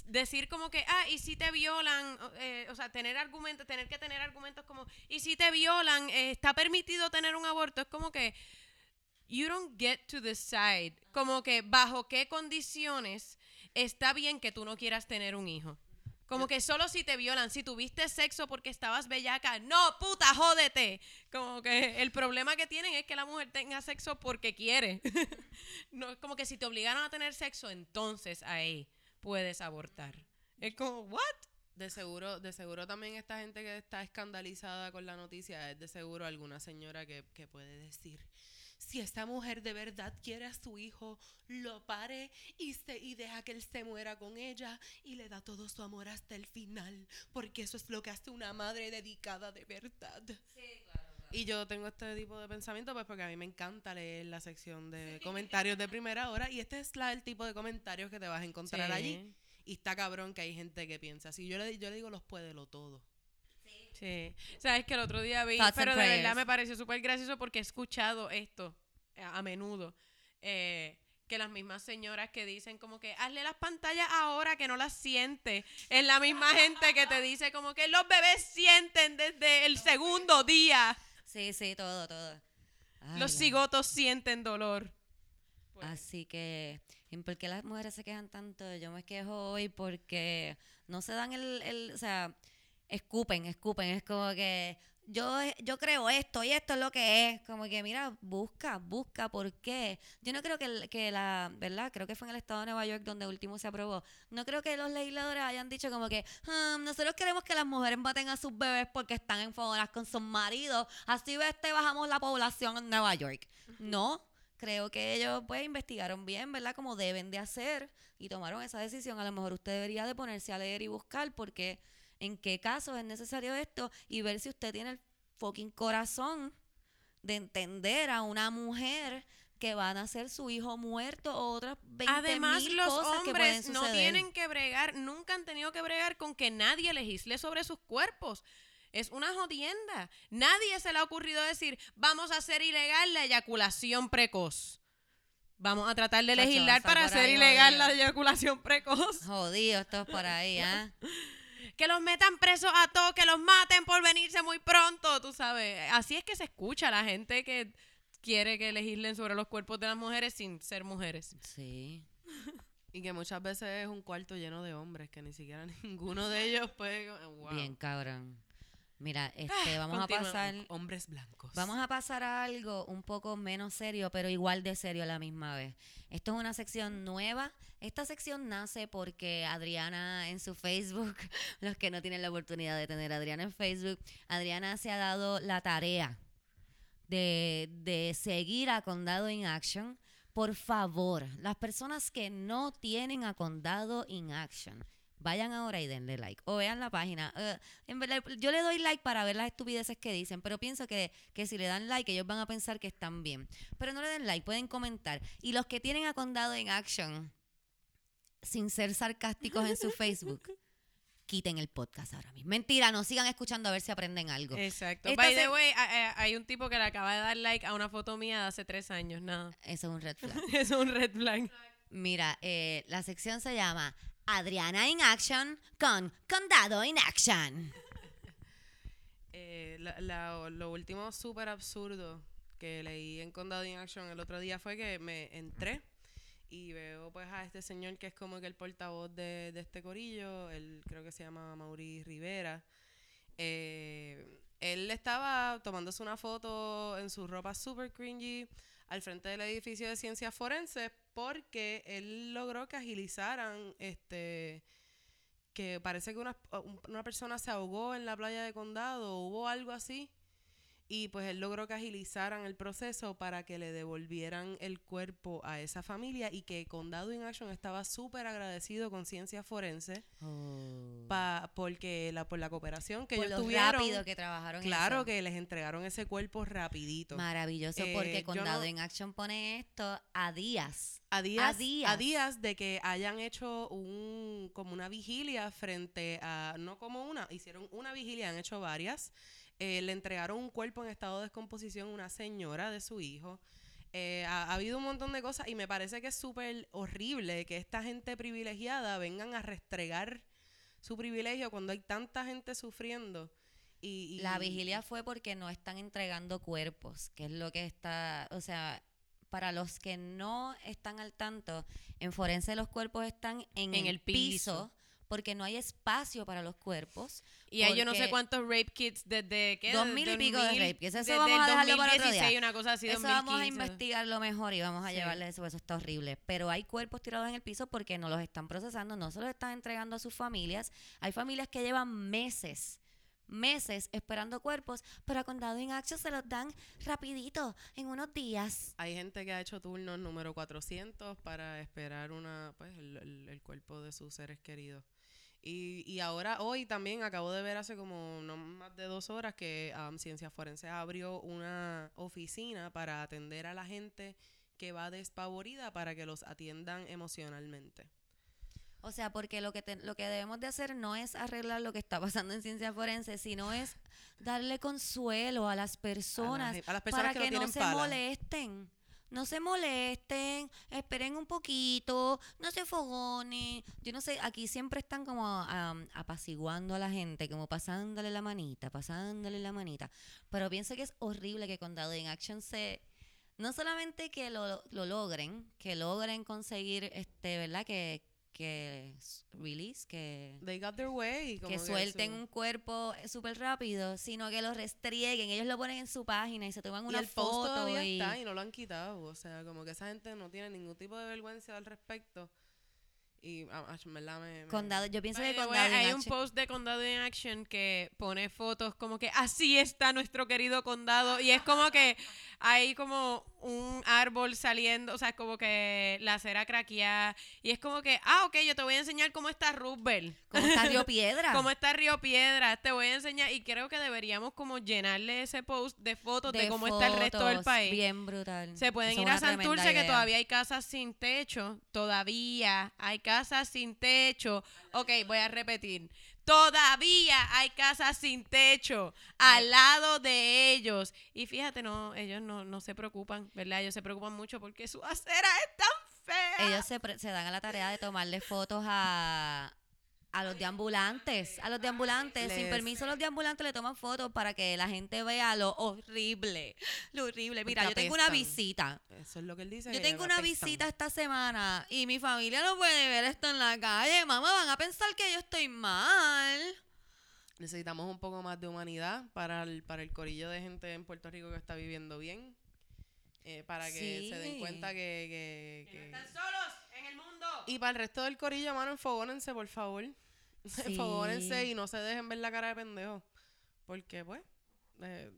decir como que, ah, y si te violan, o, eh, sea, tener argumentos, tener que tener argumentos como, y si te violan, eh, está permitido tener un aborto, es como que, you don't get to decide, como que bajo qué condiciones está bien que tú no quieras tener un hijo. Como que solo si te violan, si tuviste sexo porque estabas bellaca, no, puta, jódete. Como que el problema que tienen es que la mujer tenga sexo porque quiere. no como que si te obligaron a tener sexo, entonces ahí puedes abortar. Es como, ¿what? De seguro, de seguro también esta gente que está escandalizada con la noticia es de seguro alguna señora que, que puede decir, si esta mujer de verdad quiere a su hijo, lo pare y, se, y deja que él se muera con ella y le da todo su amor hasta el final, porque eso es lo que hace una madre dedicada de verdad. Y yo tengo este tipo de pensamiento pues porque a mí me encanta leer la sección de comentarios de primera hora y este es la, el tipo de comentarios que te vas a encontrar Sí. allí. Y está cabrón que hay gente que piensa así. Yo le, yo le digo los puédelo todo. Sí. Sabes que el otro día vi, Thoughts pero de verdad me pareció súper gracioso porque he escuchado esto eh, a, a menudo. eh, que las mismas señoras que dicen como que hazle las pantallas ahora que no las siente. Es la misma gente que te dice como que los bebés sienten desde el segundo día. Sí, sí, todo, todo. Ay, Los la- cigotos sienten dolor. Pues, Así que, ¿y ¿por qué las mujeres se quejan tanto? Yo me quejo hoy porque no se dan el, el o sea, escupen, escupen, es como que yo, yo creo esto y esto es lo que es, como que mira, busca, busca, ¿por qué? Yo no creo que, el- que la, ¿verdad? Creo que fue en el estado de Nueva York donde último se aprobó. No creo que los legisladores hayan dicho como que "Hmm, nosotros queremos que las mujeres maten a sus bebés porque están enfogonadas con sus maridos, así este bajamos la población en Nueva York. No, creo que ellos pues investigaron bien, ¿verdad? Como deben de hacer y tomaron esa decisión. A lo mejor usted debería de ponerse a leer y buscar porque en qué casos es necesario esto y ver si usted tiene el fucking corazón de entender a una mujer que van a ser su hijo muerto o otras 20 Además, mil los cosas que pueden hombres no tienen que bregar, nunca han tenido que bregar con que nadie legisle sobre sus cuerpos. Es una jodienda. Nadie se le ha ocurrido decir, vamos a hacer ilegal la eyaculación precoz. Vamos a tratar de legislar para hacer ilegal jodido. la eyaculación precoz. Jodidos todos por ahí, ¿ah? Que los metan presos a todos, que los maten por venirse muy pronto, tú sabes. Así es que se escucha la gente que quiere que legislen sobre los cuerpos de las mujeres sin ser mujeres. Sí. Y que muchas veces es un cuarto lleno de hombres, que ni siquiera ninguno de ellos puede... Wow. Bien, cabrón. Mira, este, vamos a pasar Hombres blancos. Vamos a pasar a algo un poco menos serio, pero igual de serio a la misma vez. Esto es una sección nueva. Esta sección nace porque Adriana en su Facebook, los que no tienen la oportunidad de tener a Adriana en Facebook, Adriana se ha dado la tarea de, de seguir a Condado in Action, por favor, las personas que no tienen a Condado in Action, vayan ahora y denle like. O vean la página. En verdad, yo le doy like para ver las estupideces que dicen, pero pienso que, que si le dan like, ellos van a pensar que están bien. Pero no le den like, pueden comentar. Y los que tienen a Condado in Action, sin ser sarcásticos en su Facebook, quiten el podcast ahora mismo. Mentira, no sigan escuchando a ver si aprenden algo. Exacto. Esta By se- the way, hay un tipo que le acaba de dar like a una foto mía de hace tres años, nada. Eso es un red flag. es un red flag. Mira, eh, la sección se llama Adriana in Action con Condado in Action. Eh, lo último súper absurdo que leí en Condado in Action el otro día fue que me entré y veo pues a este señor que es como que el portavoz de, de este corillo, él creo que se llama Mauri Rivera. Eh, él estaba tomándose una foto en su ropa super cringy al frente del edificio de ciencias forenses porque él logró que agilizaran este que parece que una, un- una persona se ahogó en la playa de condado, hubo algo así, y pues él logró que agilizaran el proceso para que le devolvieran el cuerpo a esa familia y que Condado in Action estaba súper agradecido con Ciencias Forenses pa- porque la, por la cooperación que Por ellos lo tuvieron. rápido que trabajaron claro eso. que les entregaron ese cuerpo rapidito. Maravilloso, Eh, porque Condado no- in Action pone esto a días. a días, a días. a días de que hayan hecho un como una vigilia frente a no como una hicieron una vigilia han hecho varias eh, le entregaron un cuerpo en estado de descomposición a una señora de su hijo Eh, ha, ha habido un montón de cosas y me parece que es súper horrible que esta gente privilegiada vengan a restregar su privilegio cuando hay tanta gente sufriendo y, y- La vigilia fue porque no están entregando cuerpos, que es lo que está, o sea, para los que no están al tanto, en Forense los cuerpos están en, En el, el piso, piso. Porque no hay espacio para los cuerpos. Y hay yo no sé cuántos rape kits desde ¿qué? Dos mil y pico de 2000, rape kits. Eso vamos a dejarlo para otro 2016, día. una cosa así, Eso vamos a 2015. investigarlo mejor y vamos a Sí. llevarle eso, eso está horrible. Pero hay cuerpos tirados en el piso porque no los están procesando, no se los están entregando a sus familias. Hay familias que llevan meses, meses esperando cuerpos, pero a Condado in Action se los dan rapidito, en unos días. Hay gente que ha hecho turnos número 400 para esperar una pues el, el- el cuerpo de sus seres queridos. Y, y ahora, hoy también acabo de ver hace como no más de dos horas que um, Ciencias Forenses abrió una oficina para atender a la gente que va despavorida para que los atiendan emocionalmente. O sea, porque lo que, te- lo que debemos de hacer no es arreglar lo que está pasando en ciencia forense, sino es darle consuelo a las personas, gen- a las personas para que que, no se pala. molesten. No se molesten, esperen un poquito, no se fogonen. Yo no sé, aquí siempre están como am, apaciguando a la gente, como pasándole la manita, pasándole la manita. Pero pienso que es horrible que Condado in Action se... No solamente que lo, lo logren, que logren conseguir, este, ¿verdad? Que, que release, que, They got their way. como que suelten su- un cuerpo eh, súper rápido, sino que lo restrieguen. Ellos lo ponen en su página y se toman y una el post foto todavía y... está y no lo han quitado. O sea, como que esa gente no tiene ningún tipo de vergüenza al respecto. Y, ah, ah, verdad, me, me- Condado, yo pienso que Condado hay un Action- post de Condado in Action que pone fotos como que así está nuestro querido condado y es como que hay como un árbol saliendo, o sea, como que la acera craqueada y es como que, ah, ok, yo te voy a enseñar cómo está Roosevelt. ¿Cómo está Río Piedra? Cómo está Río Piedra, te voy a enseñar y creo que deberíamos como llenarle ese post de fotos de, cómo está el resto del país. Bien brutal. Se pueden Eso es ir a Santurce, que todavía hay casas sin techo. Todavía hay casas sin techo. Ok, voy a repetir. Todavía hay casas sin techo al lado de ellos. Y fíjate, no, ellos no, no se preocupan, ¿verdad? Ellos se preocupan mucho porque su acera es tan fea. Ellos se, pre- se dan a la tarea de tomarle fotos a, a los deambulantes. A los deambulantes, sin Les- permiso, los deambulantes le toman fotos para que la gente vea lo horrible. Lo horrible. Mira, yo tengo una visita. Eso es lo que él dice. Yo tengo una apestan. visita esta semana y mi familia no puede ver esto en la calle. Mamá, van a pensar que yo estoy mal. Necesitamos un poco más de humanidad para el, para el corillo de gente en Puerto Rico que está viviendo bien. eh, para que se den cuenta que... que- Que no están solos en el mundo. Y para el resto del corillo, mano, enfogónense, por favor. Sí. Enfogónense y no se dejen ver la cara de pendejo. Porque, pues... eh,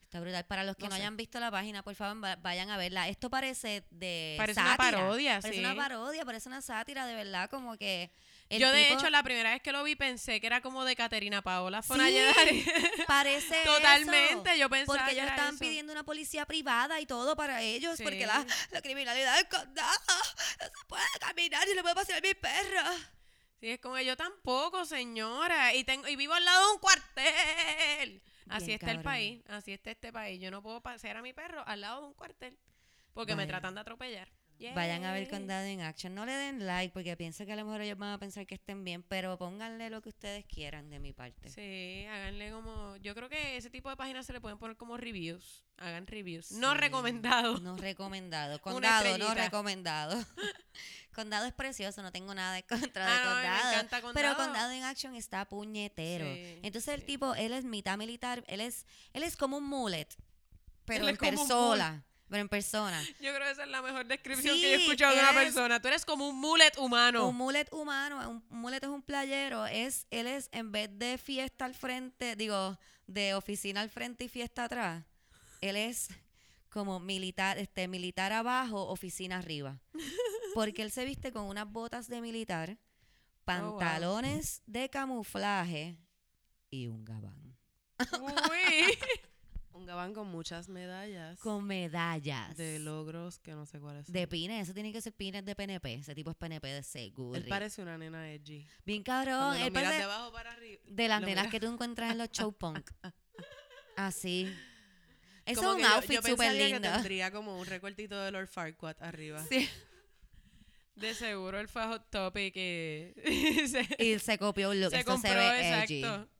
Está brutal. Para los que No no, sé. hayan visto la página, por favor, va- vayan a verla. Esto parece de Parece una parodia, Parece sí. una parodia, parece una sátira, de verdad, como que... el Yo, de tipo hecho, la primera vez que lo vi pensé que era como de Caterina Paola Sí, Fonalleda. parece Totalmente, eso. yo pensaba Porque que ellos estaban eso. pidiendo una policía privada y todo para ellos, porque la, la criminalidad del condado no se puede caminar y le puede pasar a mi perro. Sí, es como yo tampoco, señora. Y tengo y vivo al lado de un cuartel. Así está el país. Así está este país. Yo no puedo pasear a mi perro al lado de un cuartel. Porque me tratan de atropellar. Vayan a ver. Condado in Action. No le den like porque pienso que a lo mejor ellos van a pensar que estén bien, pero pónganle lo que ustedes quieran de mi parte. Sí, háganle como. Yo creo que ese tipo de páginas se le pueden poner como reviews. Hagan reviews. No recomendado. No recomendado. Condado, no recomendado. condado es precioso, no tengo nada de contra de Ah, no, mí me condado. encanta Pero Condado. Condado en Action está puñetero. Sí, Entonces el tipo, él es mitad militar, él es, él es como un mullet, pero Él en persona. Pero en persona. Yo creo que esa es la mejor descripción que yo he escuchado de una persona. Tú eres como un mullet humano. Un mullet humano, un un mullet es un playero, es, él es en vez de fiesta al frente, digo, de oficina al frente y fiesta atrás, él es como militar, este, militar abajo, oficina arriba. Porque él se viste con unas botas de militar, pantalones de camuflaje y un gabán. Uy. Un gabán con muchas medallas Con medallas. de logros que no sé cuáles son. De pines, eso tiene que ser pines de PNP. Ese tipo es PNP de seguro. Él parece una nena edgy. Bien cabrón. Él parece de abajo para arriba. de las nenas que tú encuentras en los show punk. Así. Eso Como es un outfit yo súper lindo. que tendría como un recortito de Lord Farquaad arriba. Sí. De seguro él fue a Hot Topic y se, Y se copió un look. se Esto compró, se ve edgy. exacto.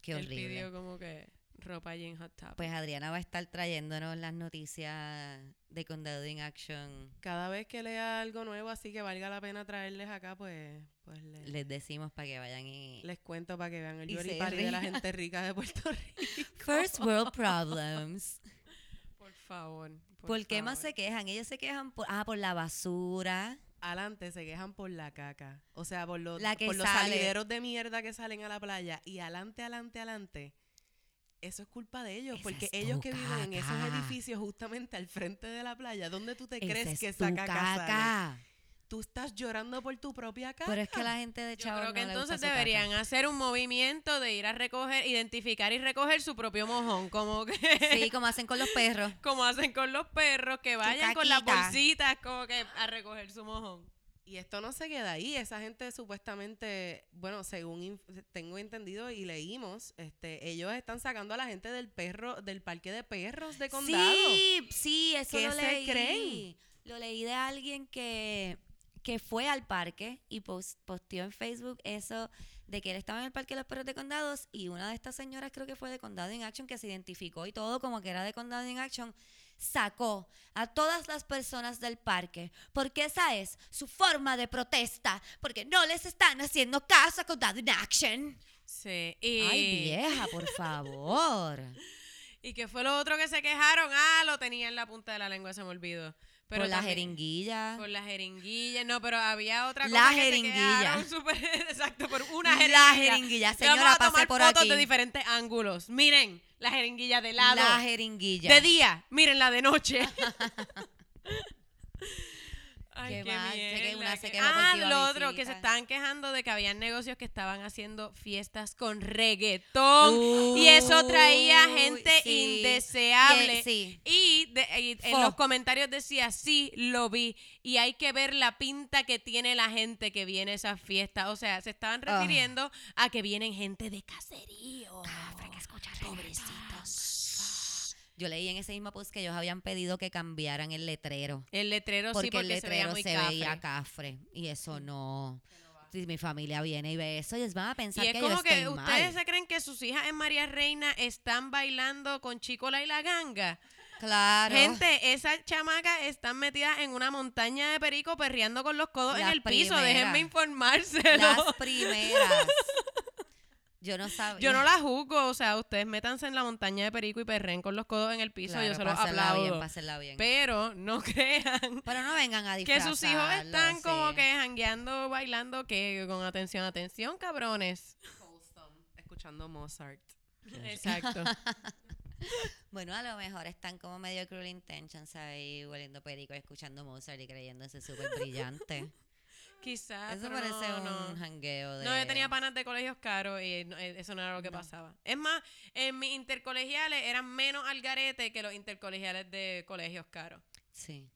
Qué Él horrible. pidió como que ropa allí en Hot Topic. Pues Adriana va a estar trayéndonos las noticias de Condado in Action. Cada vez que lea algo nuevo, así que valga la pena traerles acá, pues, pues le- Les decimos para que vayan y... les cuento para que vean el Y Yori de la gente rica de Puerto Rico. First World Problems. por favor. Por, ¿Por, qué más favor. se quejan? Ellos se quejan por... Ah, por la basura. Adelante se quejan por la caca. O sea, por los, La que por los salideros de mierda que salen a la playa. Y adelante, adelante, adelante. Eso es culpa de ellos. Esa porque ellos que viven en esos edificios justamente al frente de la playa, ¿dónde tú te Esa crees es que tu esa caca, sale? caca. Tú estás llorando por tu propia caca. Pero es que la gente de Yo Chavo creo que no gusta entonces su caca. deberían hacer un movimiento de ir a recoger, identificar y recoger su propio mojón, como que Sí, como hacen con los perros. como hacen con los perros, que vayan con las bolsitas como que a recoger su mojón. Y esto no se queda ahí. Esa gente supuestamente, bueno, según inf- tengo entendido y leímos, este, ellos están sacando a la gente del perro, del parque de perros de condado. Sí, sí, eso ¿Qué lo se leí. creen? Lo leí de alguien que, que fue al parque y pos- posteó en Facebook eso de que él estaba en el parque de los perros de condados y una de estas señoras creo que fue de Condado in Action que se identificó y todo como que era de Condado in Action sacó a todas las personas del parque porque esa es su forma de protesta porque no les están haciendo caso a Condado in Action. Sí, y Ay, vieja, por favor. ¿Y qué fue lo otro que se quejaron? Ah, lo tenía en la punta de la lengua, se me olvidó. Pero por la también- jeringuilla. Por la jeringuilla, no, pero había otra La cosa que se jeringuilla. quejaron súper- exacto, por una La jeringuilla. jeringuilla, Le vamos señora, a tomar pase por fotos aquí. de diferentes ángulos. Miren, la jeringuilla de lado. La jeringuilla. de día, miren la de noche. Ay, Qué mal, que se quejó por Ah, lo otro, que se estaban quejando de que habían negocios que estaban haciendo fiestas con reggaetón. y eso traía gente sí. indeseable. Que- sí. Y, de- y en los comentarios decía, sí, lo vi. Y hay que ver la pinta que tiene la gente que viene a esas fiestas. O sea, se estaban Ah. refiriendo a que vienen gente de caserío. Pobrecitos. Yo leí en ese mismo post que ellos habían pedido que cambiaran el letrero. El letrero Porque, sí, porque el letrero se se, veía muy veía cafre. cafre. Y eso no. Si mi familia viene y ve eso, ellos van a pensar Y es que como yo que estoy ustedes mal. se creen que sus hijas en María Reina están bailando con Chicola y la ganga. Claro. Gente, esas chamacas están metidas en una montaña de perico perreando con los codos en el piso. Déjenme informárselo. Las primeras. Yo no sabía. Yo no la juzgo, o sea, ustedes métanse en la montaña de perico y perren con los codos en el piso, Claro, yo se los pásenla aplaudo. bien, pásenla bien. Pero no crean Pero no vengan a que sus hijos están como que jangueando, bailando, que con atención, atención, cabrones. Wholesome, escuchando Mozart. Exacto. Bueno, a lo mejor están como medio cruel intentions ahí, hueliendo perico y escuchando Mozart y creyéndose súper brillante. Quizás. Eso parece no, un jangueo de... No, yo tenía panas de colegios caros y no, eh, eso no era lo que No. pasaba. Es más, en mis intercolegiales eran menos al garete que los intercolegiales de colegios caros. Sí.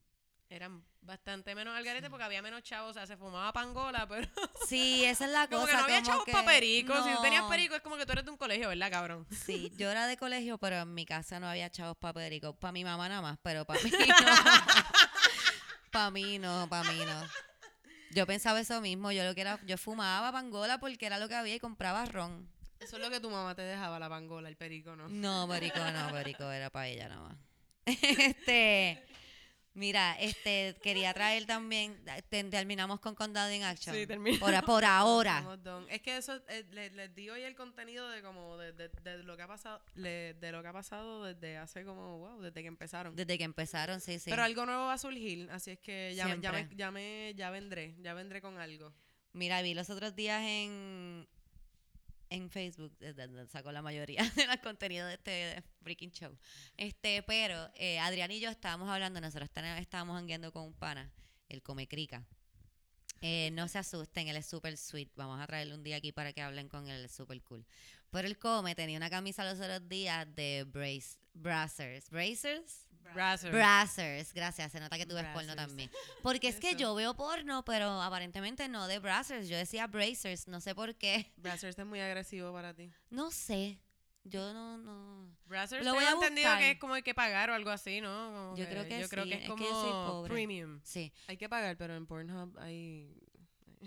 Eran bastante menos al garete porque había menos chavos, o sea, se fumaba pangola, pero Sí, esa es la como cosa. que no había como chavos que- para perico. Si tú tenías perico es como que tú eres de un colegio, ¿verdad, cabrón? Sí, yo era de colegio, pero en mi casa no había chavos para perico. Para mi mamá nada más, pero para mí no. para mí no, para mí no. Yo pensaba eso mismo, yo lo que era, yo fumaba pangola porque era lo que había y compraba ron. Eso es lo que tu mamá te dejaba, la pangola, el perico, ¿no? No, perico no, perico era para ella nada más. Este, mira, este, quería traer también, te- terminamos con Condado in Action. Sí, terminamos. Por, por ahora. Es que eso eh, le- les di hoy el contenido de como de, de- de lo que ha pasado le- de lo que ha pasado desde hace como wow, desde que empezaron. Desde que empezaron, sí, sí. Pero algo nuevo va a surgir, así es que ya, me- ya, me, ya, me- ya vendré, ya vendré con algo. Mira, vi los otros días en, en Facebook, sacó la mayoría de los contenidos de este freaking show. Este, pero eh, Adrián y yo estábamos hablando, nosotros estábamos hangueando con un pana, el come crica. Eh, no se asusten, él es super sweet. Vamos a traerle un día aquí para que hablen con él, es super cool. Pero el come tenía una camisa los otros días de brace, Brazzers. ¿Bracers? Brazzers. Brazzers, gracias, se nota que tú ves porno también. Porque es que yo veo porno, pero aparentemente no de Brazzers, yo decía Bracers, no sé por qué. Brazzers es muy agresivo para ti. No sé, yo no, no. Brazzers Lo voy a entendido buscar. que es como hay que pagar o algo así, ¿no? Como Yo creo que yo creo sí, que es es como que yo soy pobre. premium. Sí, Hay que pagar, pero en Pornhub hay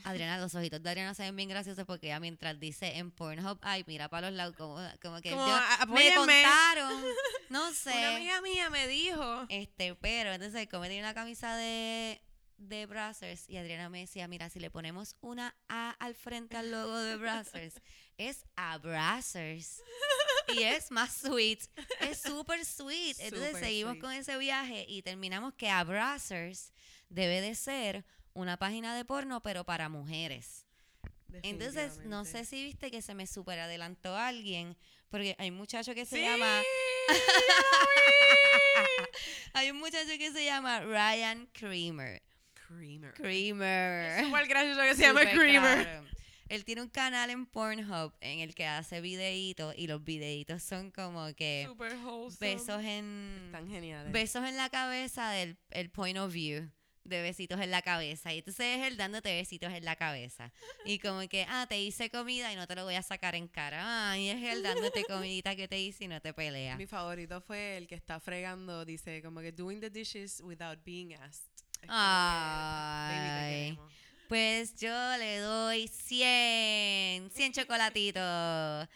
Adriana, los ojitos de Adriana se ven bien graciosos porque ella mientras dice en Pornhub, ay, mira para los lados, como, como que Como, yo- "A- me apóyenme". contaron, no Una sé. amiga mía me dijo. Este, pero entonces como tenía una camisa de, de Brazzers y Adriana me decía, mira, si le ponemos una A al frente al logo de Brazzers, es a Brazzers. Y es más sweet, es súper sweet. Entonces seguimos sweet. con ese viaje y terminamos que a Brazzers debe de ser una página de porno, pero para mujeres. Entonces, no sé si viste que se me super adelantó alguien, porque hay un muchacho que se Sí, llama hay un muchacho que se llama Ryan Creamer. Creamer. Creamer. Súper gracioso que se llama Creamer. claro. Él tiene un canal en Pornhub en el que hace videitos y los videitos son como que Super besos en geniales. besos en la cabeza del el point of view de besitos en la cabeza y entonces es él dándote besitos en la cabeza y como que ah te hice comida y no te lo voy a sacar en cara ah, y es él dándote comidita que te hice y no te pelea Mi favorito fue el que está fregando, dice como que doing the dishes without being asked. Es Ay. Pues yo le doy 100, 100 chocolatitos.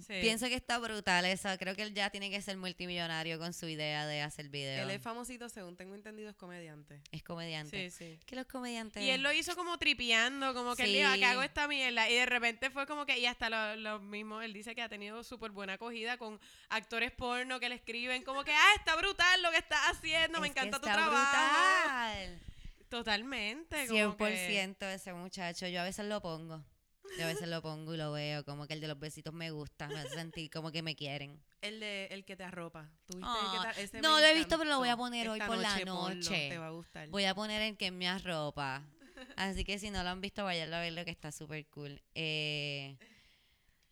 Sí. Pienso que está brutal eso. Creo que él ya tiene que ser multimillonario con su idea de hacer video. Él es famosito, según tengo entendido, es comediante. Es comediante. Sí, sí. Que los comediantes... Y él lo hizo como tripeando, como que él dijo, Sí. que hago esta mierda. Y de repente fue como que, y hasta lo, lo mismo, él dice que ha tenido súper buena acogida con actores porno que le escriben, como que, ah, está brutal lo que estás haciendo, me que encanta tu está trabajo. brutal. Totalmente. como que- 100% ese muchacho. Yo a veces lo pongo. Yo a veces lo pongo y lo veo. Como que el de los besitos me gusta. Me hace sentir como que me quieren. El de el que te arropa. ¿Tuviste Ah, el que te- ese no lo he visto, pero lo voy a poner hoy por la noche. Te va a gustar. Voy a poner el que me arropa. Así que si no lo han visto, vayan a verlo que está súper cool. Eh,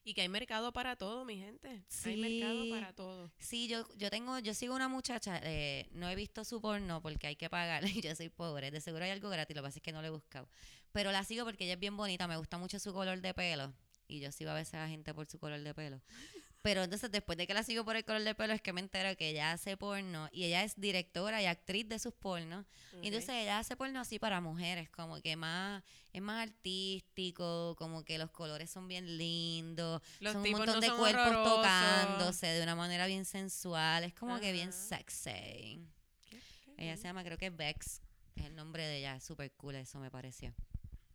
Y que hay mercado para todo, mi gente. Hay Sí. mercado para todo. sí, yo, yo tengo, yo sigo una muchacha, eh, no he visto su porno porque hay que pagar y yo soy pobre. De seguro hay algo gratis, lo que pasa es que no lo he buscado. Pero la sigo porque ella es bien bonita, me gusta mucho su color de pelo. Y yo sigo a veces a gente por su color de pelo. Pero entonces después de que la sigo por el color de pelo es que me entero que ella hace porno y ella es directora y actriz de sus pornos. Y entonces ella hace porno así para mujeres, como que más, es más artístico, como que los colores son bien lindos, Los son un montón no de cuerpos horrorosos. tocándose de una manera bien sensual, es como que bien sexy. ¿Qué? Qué Ella se llama, creo que Vex, es el nombre de ella, es súper cool, eso me pareció.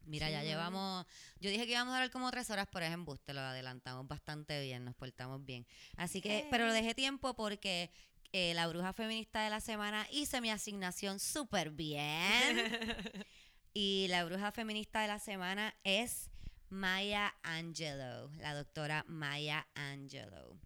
Mira, Sí, ya llevamos, yo dije que íbamos a hablar como tres horas, pero es embuste, lo adelantamos bastante bien, nos portamos bien. Así que, pero lo dejé tiempo porque eh, la bruja feminista de la semana hice mi asignación súper bien. y la bruja feminista de la semana es Maya Angelou, la doctora Maya Angelou.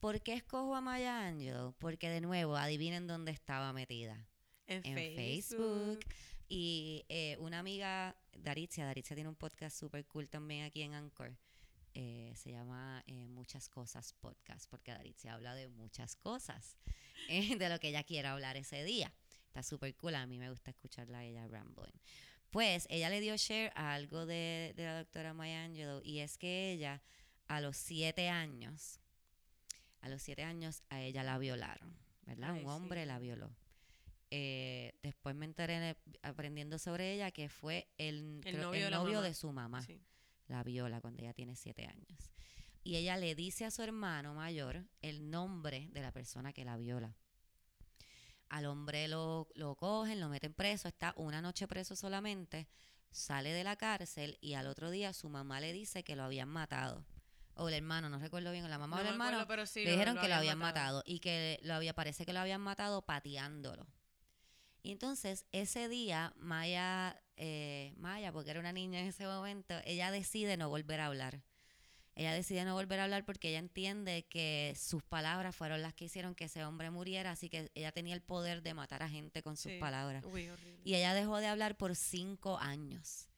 ¿Por qué escojo a Maya Angelou? Porque de nuevo, adivinen dónde estaba metida. En, En Facebook. Y eh, una amiga, Daritzia, Daritzia tiene un podcast súper cool también aquí en Anchor. eh, se llama eh, Muchas Cosas Podcast, porque Daritzia habla de muchas cosas, eh, de lo que ella quiera hablar ese día. Está súper cool, a mí me gusta escucharla a ella rambling. Pues ella le dio share a algo de, de la doctora Maya Angelou y es que ella a los siete años, a los siete años a ella la violaron, ¿verdad? Ay, Un hombre sí. la violó. Eh, después me enteré aprendiendo sobre ella que fue el, El creo- novio el de novio de su mamá Sí. la viola cuando ella tiene siete años. Y ella le dice a su hermano mayor el nombre de la persona que la viola. Al hombre lo, lo cogen, lo meten preso, está una noche preso solamente, sale de la cárcel y al otro día su mamá le dice que lo habían matado. O el hermano, no recuerdo bien, la mamá No o el hermano acuerdo, pero sí le dijeron que lo habían habían matado. y que lo había parece que lo habían matado pateándolo. Y entonces ese día Maya eh, Maya porque era una niña en ese momento, ella decide no volver a hablar. Ella decide no volver a hablar porque ella entiende que sus palabras fueron las que hicieron que ese hombre muriera, así que ella tenía el poder de matar a gente con sus Sí. palabras. Uy. Y ella dejó de hablar por cinco años.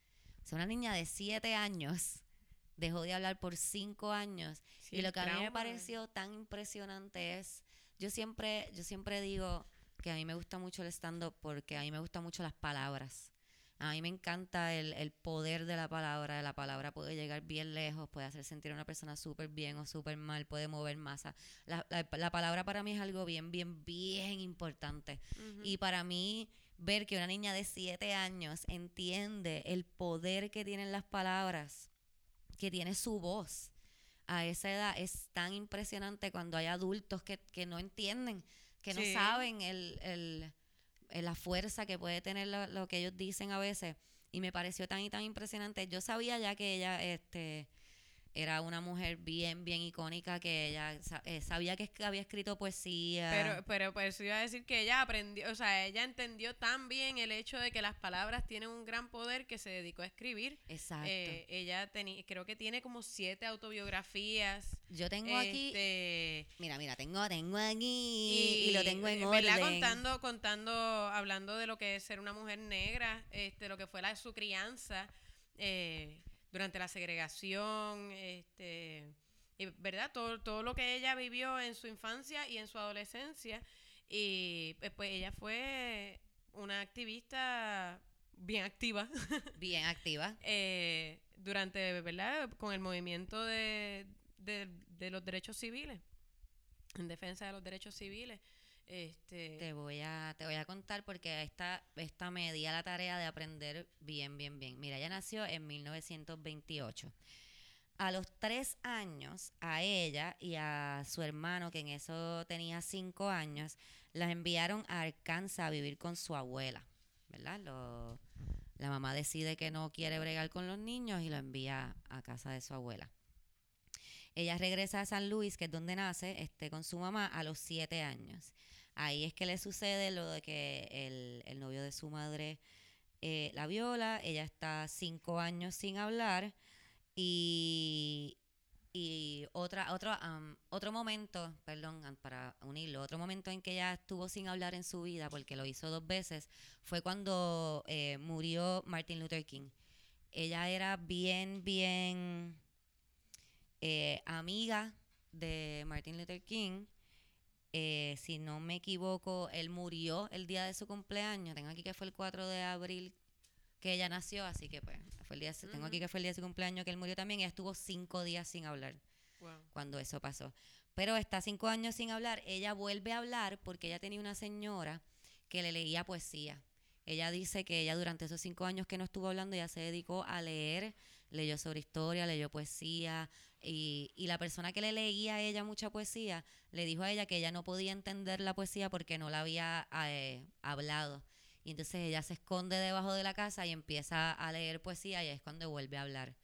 O sea, una niña de siete años dejó de hablar por cinco años. Sí, y lo que a mí me pareció tan impresionante es, yo siempre, yo siempre digo que a mí me gusta mucho el stand-up porque a mí me gustan mucho las palabras. A mí me encanta el, el poder de la palabra. La palabra puede llegar bien lejos, puede hacer sentir a una persona súper bien o súper mal, puede mover masa. La, la- la palabra para mí es algo bien, bien, bien importante. Y para mí, ver que una niña de siete años entiende el poder que tienen las palabras, que tiene su voz a esa edad, es tan impresionante cuando hay adultos que, que no entienden, que no saben el, el- el- la fuerza que puede tener lo, lo que ellos dicen a veces. Y me pareció tan y tan impresionante. Yo sabía ya que ella este, era una mujer bien, bien icónica, que ella eh, sabía que había escrito poesía. Pero, pero pues iba a decir que ella aprendió, o sea, ella entendió tan bien el hecho de que las palabras tienen un gran poder que se dedicó a escribir. Exacto. Eh, ella tenía, creo que tiene como siete autobiografías. Yo tengo aquí este, Mira, mira, tengo, tengo aquí y, lo tengo en eh, orden. ¿verdad? Contando, contando, hablando de lo que es ser una mujer negra, este, lo que fue la, su crianza eh, durante la segregación, este, y, ¿verdad? Todo, todo lo que ella vivió en su infancia y en su adolescencia. Y eh, pues ella fue una activista bien activa Bien activa. eh, durante, ¿verdad? Con el movimiento de, de, de los derechos civiles, en defensa de los derechos civiles. Este, Te voy a, te voy a contar porque esta, esta me di la tarea de aprender bien, bien, bien. Mira, ella nació en 1928. A los tres años, a ella y a su hermano, que en eso tenía cinco años, las enviaron a Arkansas a vivir con su abuela, ¿verdad? La mamá decide que no quiere bregar con los niños y lo envía a casa de su abuela. Ella regresa a San Luis, que es donde nace, este, con su mamá a los siete años. Ahí es que le sucede lo de que el, el novio de su madre eh, la viola, ella está cinco años sin hablar y, y otra, otro, am, otro momento, perdón, para unirlo, otro momento en que ella estuvo sin hablar en su vida, porque lo hizo dos veces, fue cuando eh, murió Martin Luther King. Ella era bien, bien eh, amiga de Martin Luther King. Eh, si no me equivoco, él murió el día de su cumpleaños. Tengo aquí que fue el 4 de abril que ella nació, así que pues, fue el día, tengo aquí que fue el día de su cumpleaños que él murió también. Ella estuvo cinco días sin hablar wow. cuando eso pasó. Pero está cinco años sin hablar. Ella vuelve a hablar porque ella tenía una señora que le leía poesía. Ella dice que ella durante esos cinco años que no estuvo hablando, ella se dedicó a leer, leyó sobre historia, leyó poesía, y, y la persona que le leía a ella mucha poesía le dijo a ella que ella no podía entender la poesía porque no la había eh, hablado. Y entonces ella se esconde debajo de la casa y empieza a leer poesía y es cuando vuelve a hablar.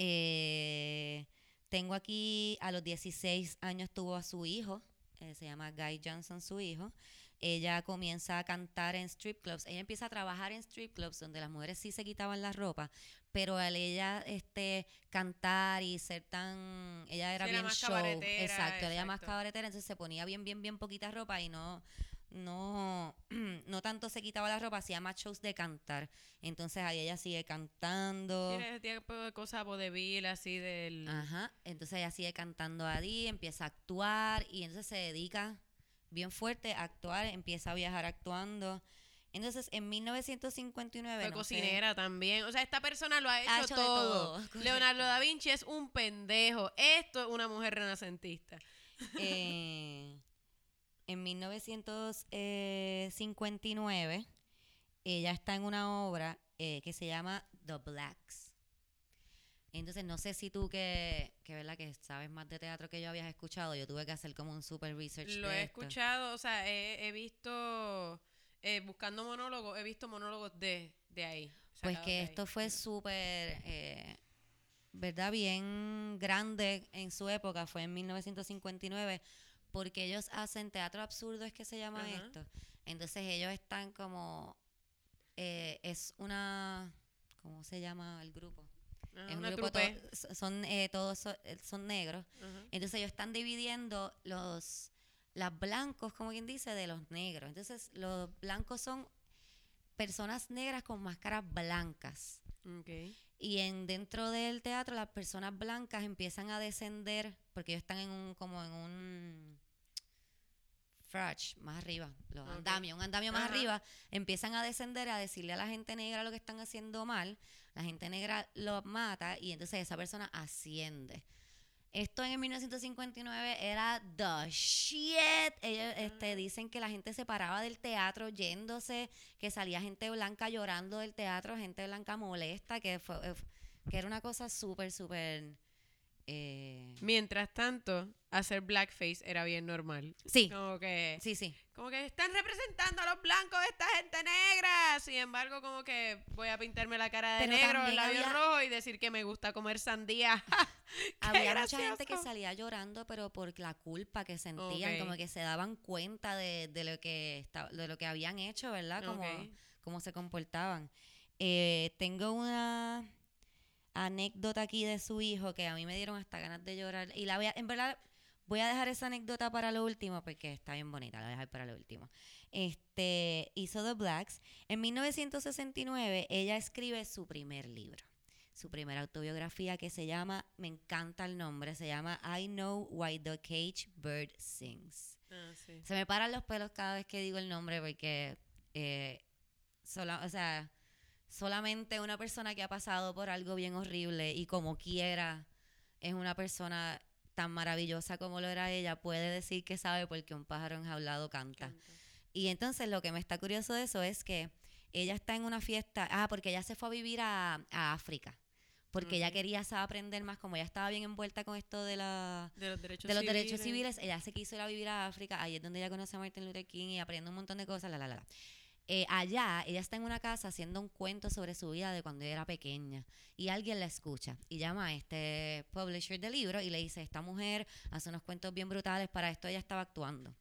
Eh, tengo aquí, a los 16 años tuvo a su hijo, eh, se llama Guy Johnson, su hijo, ella comienza a cantar en strip clubs. Ella empieza a trabajar en strip clubs donde las mujeres sí se quitaban la ropa, pero al ella este cantar y ser tan ella era Sí, era bien más show, cabaretera, exacto, ella más cabaretera, entonces se ponía bien bien bien poquita ropa y no no no tanto se quitaba la ropa, hacía más shows de cantar. Entonces ahí ella sigue cantando. Tiene ese tipo de cosas vodevil, así del... Ajá, entonces ella sigue cantando ahí, empieza a actuar y entonces se dedica bien fuerte a actuar, empieza a viajar actuando. Entonces, en 1959... Fue no sé, cocinera también. O sea, esta persona lo ha hecho, Ha hecho de todo. todo, Leonardo da Vinci es un pendejo. Esto es una mujer renacentista. eh, en 1959, ella está en una obra eh, que se llama The Blacks. Entonces, no sé si tú que, que, ¿verdad? que sabes más de teatro que yo habías escuchado, yo tuve que hacer como un super research. Lo de he esto. escuchado, o sea, he, he visto, eh, buscando monólogos, he visto monólogos de, de ahí. Pues que ahí. esto fue súper, eh, ¿verdad? Bien grande en su época, fue en 1959, porque ellos hacen teatro absurdo, es que se llama Ajá. esto. Entonces ellos están como, eh, es una, ¿cómo se llama el grupo? Ajá, es un grupo, son, eh, todos eh, son negros. Entonces ellos están dividiendo los, las blancos, como quien dice, de los negros. Entonces los blancos son personas negras con máscaras blancas. Y en dentro del teatro las personas blancas empiezan a descender porque ellos están en un como en un frach más arriba, los Ok. andamios, un andamio más arriba, empiezan a descender a decirle a la gente negra lo que están haciendo mal, la gente negra lo mata y entonces esa persona asciende. Esto en el 1959 era the shit. Ellos este, dicen que la gente se paraba del teatro yéndose, que salía gente blanca llorando del teatro, gente blanca molesta, que, fue, eh, que era una cosa súper, súper... eh, Mientras tanto, hacer blackface era bien normal. sí, Como que, sí, sí. como que están representando a los blancos de esta gente negra. Sin embargo, como que voy a pintarme la cara de Pero negro, el labio había- rojo y decir que me gusta comer sandía. ¡Qué Había mucha gente que salía llorando, pero por la culpa que sentían, como que se daban cuenta de, de lo que estaba, de lo que habían hecho, ¿verdad? Como, cómo se comportaban. Eh, tengo una anécdota aquí de su hijo que a mí me dieron hasta ganas de llorar. Y la voy a, en verdad, voy a dejar esa anécdota para lo último porque está bien bonita, la voy a dejar para lo último. Este, hizo The Blacks. En 1969 ella escribe su primer libro, su primera autobiografía que se llama, me encanta el nombre, se llama I Know Why the Cage Bird Sings. Ah, sí. Se me paran los pelos cada vez que digo el nombre porque, eh, sola- o sea, solamente una persona que ha pasado por algo bien horrible y como quiera es una persona tan maravillosa como lo era ella, puede decir que sabe porque un pájaro enjaulado canta. Canta. Y entonces lo que me está curioso de eso es que ella está en una fiesta, ah, porque ella se fue a vivir a, a África, porque ella quería saber aprender más, como ella estaba bien envuelta con esto de la De los derechos de los civiles. derechos civiles, ella se quiso ir a vivir a África, ahí es donde ella conoce a Martin Luther King y aprende un montón de cosas, la, la, la, la. Eh, allá, ella está en una casa haciendo un cuento sobre su vida de cuando ella era pequeña y alguien la escucha y llama a este publisher del libro y le dice, esta mujer hace unos cuentos bien brutales, para esto ella estaba actuando.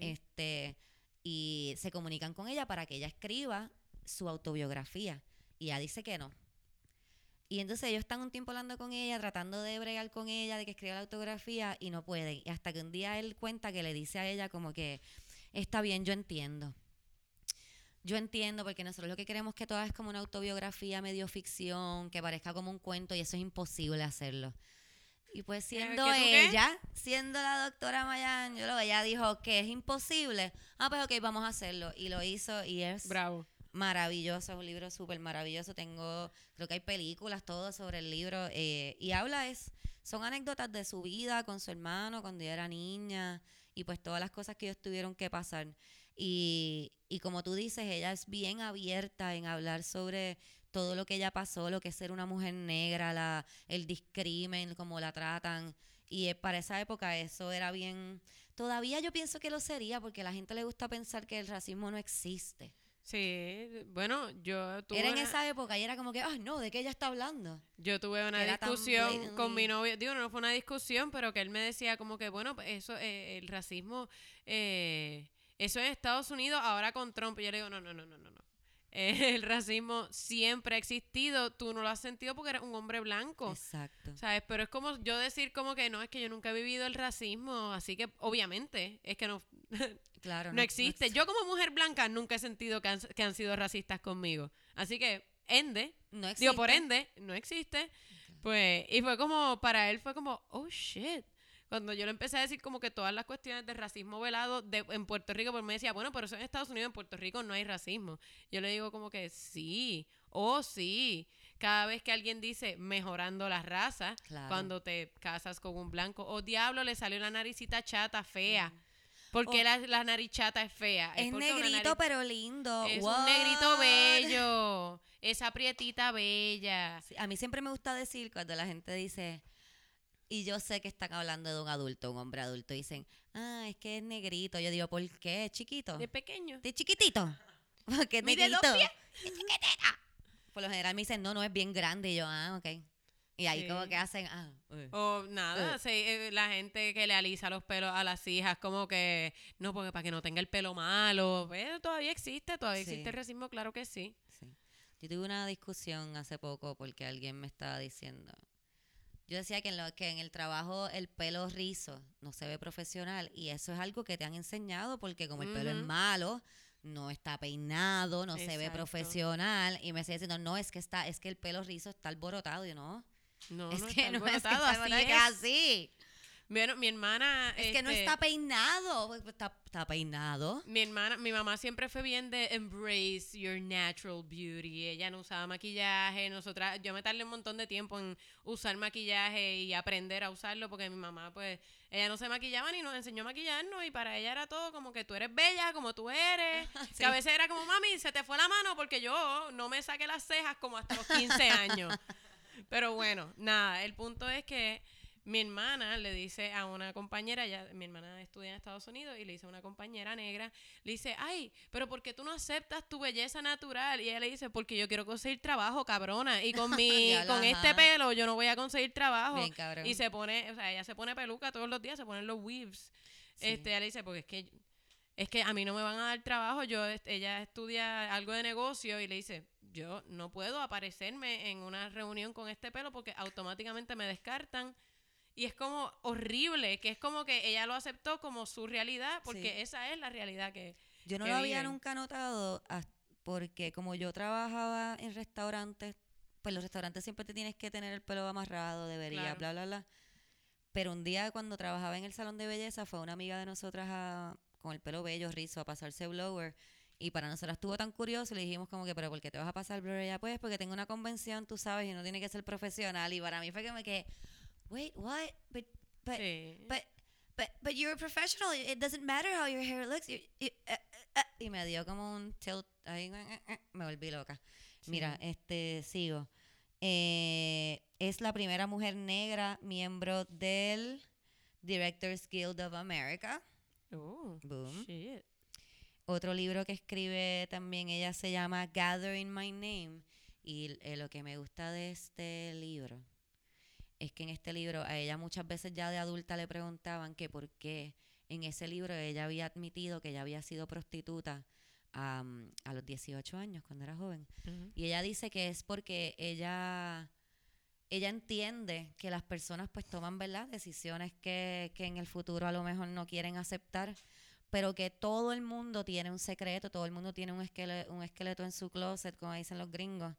Este, y se comunican con ella para que ella escriba su autobiografía. Y ella dice que no. Y entonces ellos están un tiempo hablando con ella, tratando de bregar con ella, de que escriba la autobiografía, y no pueden. Y hasta que un día él cuenta que le dice a ella como que, está bien, yo entiendo. Yo entiendo, porque nosotros lo que queremos que toda es como una autobiografía medio ficción, que parezca como un cuento, y eso es imposible hacerlo. Y pues siendo ella, siendo la doctora Mayan, yo lo ella dijo que es imposible. Ah, pues ok, vamos a hacerlo. Y lo hizo y es Bravo. maravilloso, es un libro súper maravilloso. Tengo, creo que hay películas, todo sobre el libro. eh, y habla, es, son anécdotas de su vida con su hermano cuando ella era niña y pues todas las cosas que ellos tuvieron que pasar. Y, y como tú dices, ella es bien abierta en hablar sobre todo lo que ella pasó, lo que es ser una mujer negra, la, el discrimen, cómo la tratan. Y eh, para esa época eso era bien... Todavía yo pienso que lo sería porque a la gente le gusta pensar que el racismo no existe. Sí, bueno, yo tuve, Era en una, esa época y era como que, ay, no, ¿de qué ella está hablando? yo tuve una discusión con mi novio, digo, no fue una discusión, pero que él me decía como que, bueno, eso, eh, el racismo eh, Eso en Estados Unidos, ahora con Trump. Y yo le digo, no, no, no, no, no. no. Eh, El racismo siempre ha existido. Tú no lo has sentido porque eres un hombre blanco. Exacto. ¿Sabes? Pero es como yo decir como que no, es que yo nunca he vivido el racismo, así que obviamente es que no, Claro. no existe. Yo como mujer blanca nunca he sentido que han, que han sido racistas conmigo. Así que, ende, No existe. digo por ende, no existe. Pues, y fue como, para él fue como, oh shit. Cuando yo le empecé a decir como que todas las cuestiones de racismo velado de, en Puerto Rico, pues me decía, bueno, pero eso en Estados Unidos, en Puerto Rico no hay racismo. Yo le digo como que sí, oh sí. Cada vez que alguien dice mejorando la raza, Claro. cuando te casas con un blanco, o diablo, le salió una naricita chata fea. Porque O- la, la nariz chata es fea. Es negrito, nariz- pero lindo. es What? un negrito bello. Esa prietita bella. Sí, a mí siempre me gusta decir cuando la gente dice, y yo sé que están hablando de un adulto, un hombre adulto, dicen, ah, es que es negrito. Yo digo, ¿por qué? ¿Es chiquito? De pequeño. ¿De chiquitito? Porque es negrito. Es chiquitito. Por lo general me dicen, no, no, es bien grande. Y yo, ah, ok. Y ahí Sí. como que hacen, ah, eh. O nada, Eh. se- eh, la gente que le alisa los pelos a las hijas, como que, no, porque para que no tenga el pelo malo. Pero todavía existe, todavía Sí. existe el racismo, claro que sí. Sí. Yo tuve una discusión hace poco porque alguien me estaba diciendo. Yo decía que en, lo, que en el trabajo el pelo rizo no se ve profesional y eso es algo que te han enseñado porque como el pelo es malo, no está peinado, no se ve profesional y me decía diciendo, no, es que está es que el pelo rizo está alborotado y yo no. No, es no que está no es que está así es así. Bueno, mi hermana... Es que no este, está peinado, está, está peinado. Mi hermana, mi mamá siempre fue bien de embrace your natural beauty. Ella no usaba maquillaje. Nosotras, yo me tardé un montón de tiempo en usar maquillaje y aprender a usarlo porque mi mamá, pues, ella no se maquillaba ni nos enseñó a maquillarnos y para ella era todo como que tú eres bella, como tú eres. Sí. Que a veces era como, mami, se te fue la mano porque yo no me saqué las cejas como hasta los 15 años. Pero bueno, nada, el punto es que mi hermana le dice a una compañera, ya, mi hermana estudia en Estados Unidos y le dice a una compañera negra, le dice, ay, pero ¿por qué tú no aceptas tu belleza natural? Y ella le dice, porque yo quiero conseguir trabajo, cabrona, y con mi, Diablo, con este pelo yo no voy a conseguir trabajo. Bien cabrón. Y se pone, o sea, ella se pone peluca todos los días, se ponen los weaves. Sí. Este, ella le dice, porque es que es que a mí no me van a dar trabajo, yo est- ella estudia algo de negocio y le dice, yo no puedo aparecerme en una reunión con este pelo porque automáticamente me descartan. Y es como horrible, que es como que ella lo aceptó como su realidad, porque Sí. esa es la realidad que... Yo no que lo había nunca notado porque como yo trabajaba en restaurantes, pues los restaurantes siempre te tienes que tener el pelo amarrado, debería, Claro. bla, bla, bla. Pero un día cuando trabajaba en el salón de belleza fue una amiga de nosotras a- con el pelo bello, rizo, a pasarse blower. Y para nosotras estuvo tan curioso, le dijimos como que, pero ¿por qué te vas a pasar blower? Ya pues, porque tengo una convención, tú sabes, y no tiene que ser profesional. Y para mí fue que me quedé, wait, what? But, but, Sí. But, but, but you're a professional. It doesn't matter how your hair looks. You- you- uh, uh, uh, y me dio como un tilt. Ahí, uh, me volví loca. Mira, este, sigo. Eh, es la primera mujer negra miembro del Directors Guild of America. Oh, Boom. shit. Otro libro que escribe también ella se llama Gathering My Name. Y eh, lo que me gusta de este libro es que en este libro a ella muchas veces ya de adulta le preguntaban que por qué en ese libro ella había admitido que ella había sido prostituta a los 18 años cuando era joven. Y ella dice que es porque ella, ella entiende que las personas pues toman, ¿verdad? Decisiones que, que en el futuro a lo mejor no quieren aceptar, pero que todo el mundo tiene un secreto, todo el mundo tiene un esqueleto, un esqueleto en su closet, como dicen los gringos,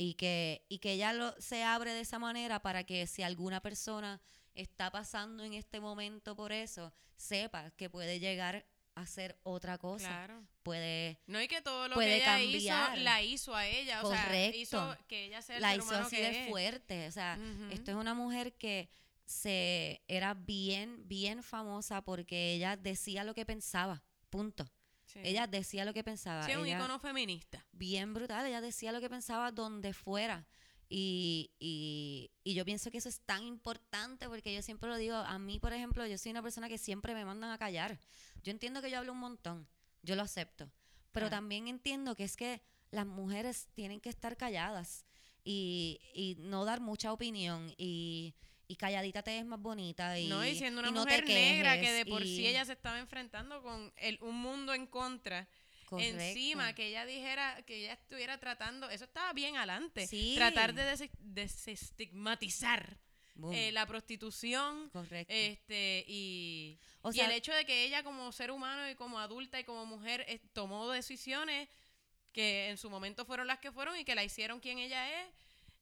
y que, y que ella lo, se abre de esa manera para que si alguna persona está pasando en este momento por eso, sepa que puede llegar a hacer otra cosa, Claro. puede No, y que todo lo que ella cambiar. hizo, la hizo a ella. O Correcto. sea, hizo que ella sea el la ser hizo así que de es. fuerte. O sea, esto es una mujer que se era bien, bien famosa porque ella decía lo que pensaba. Punto. Sí. Ella decía lo que pensaba. Sí, un icono feminista. bien brutal. Ella decía lo que pensaba donde fuera. Y, y, y yo pienso que eso es tan importante porque yo siempre lo digo, a mí, por ejemplo, yo soy una persona que siempre me mandan a callar. Yo entiendo que yo hablo un montón, yo lo acepto, pero también entiendo que es que las mujeres tienen que estar calladas y, y no dar mucha opinión y, y calladita te ves más bonita y no, y siendo una y no te mujer negra que de por sí y- ella se estaba enfrentando con el, un mundo en contra. Correcto. Encima que ella dijera, que ella estuviera tratando, eso estaba bien adelante. Sí. Tratar de des- desestigmatizar eh, la prostitución. correcto. Este, y, o y sea, el hecho de que ella como ser humano y como adulta y como mujer eh, tomó decisiones que en su momento fueron las que fueron y que la hicieron quien ella es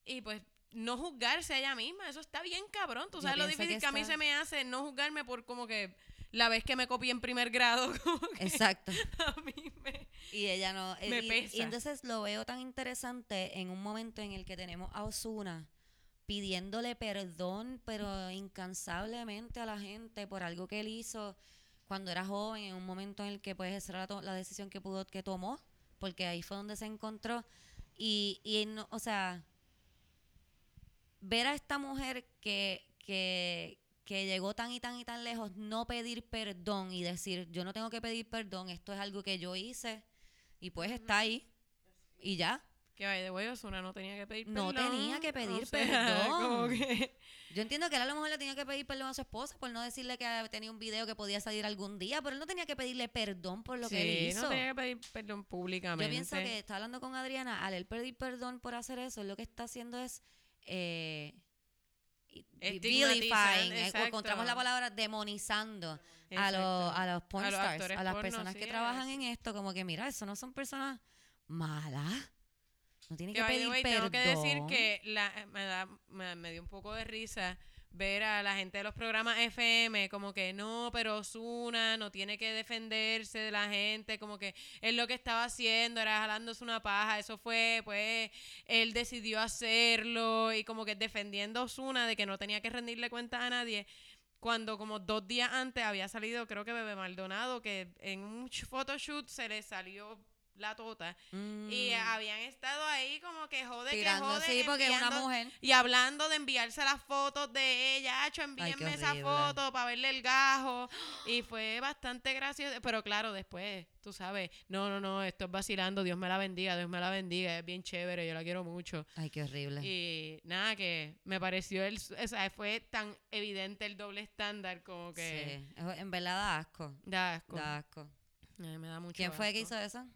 y pues no juzgarse a ella misma, eso está bien cabrón, tú Yo sabes lo difícil que que, a mí se me hace no juzgarme por como que la vez que me copié en primer grado, exacto. a mí me... Y ella no. eh, Me y, y pesa. entonces lo veo tan interesante en un momento en el que tenemos a Osuna pidiéndole perdón, pero incansablemente a la gente por algo que él hizo cuando era joven, en un momento en el que pues esa era la, la decisión que pudo, que tomó, porque ahí fue donde se encontró. Y, y no, o sea, ver a esta mujer que, que, que llegó tan y tan y tan lejos, no pedir perdón y decir, yo no tengo que pedir perdón, esto es algo que yo hice y pues está ahí y ya. Que vaya de huevo, Osuna no tenía que pedir No perdón. tenía que pedir o sea, perdón. que- Yo entiendo que él a lo mejor le tenía que pedir perdón a su esposa por no decirle que tenía un video que podía salir algún día, pero él no tenía que pedirle perdón por lo que él hizo. no tenía que pedir perdón públicamente. Yo pienso que está hablando con Adriana, al él pedir perdón por hacer eso, lo que está haciendo es eh, vilifying, eh, exacto. encontramos la palabra demonizando a los, a los porn A los stars, a las porno, personas sí, que trabajan en esto, como que mira, eso no son personas malas. No tienen Que, pedir way, perdón. tengo que decir que la, me, da, me, me dio un poco de risa ver a la gente de los programas FM como que no, pero Osuna no tiene que defenderse de la gente, como que él lo que estaba haciendo era jalándose una paja, eso fue, pues, él decidió hacerlo y como que defendiendo a Osuna de que no tenía que rendirle cuentas a nadie. Cuando como dos días antes había salido, creo que Bebé Maldonado, que en un photoshoot se le salió la tota. Y Mm, habían estado ahí como que jode, que tirando, jode. sí, porque es una mujer. Y hablando de enviarse las fotos de ella, Ay, qué envíenme esa foto para verle el gajo. Y fue bastante gracioso. Pero claro, después, tú sabes, no, no, no, esto es vacilando, Dios me la bendiga, Dios me la bendiga, es bien chévere, yo la quiero mucho. Ay, qué horrible. Y nada, que me pareció, el, o sea, fue tan evidente el doble estándar como que Sí, en verdad da asco. da asco. Da asco. Ay, me da mucho ¿Quién fue que hizo eso?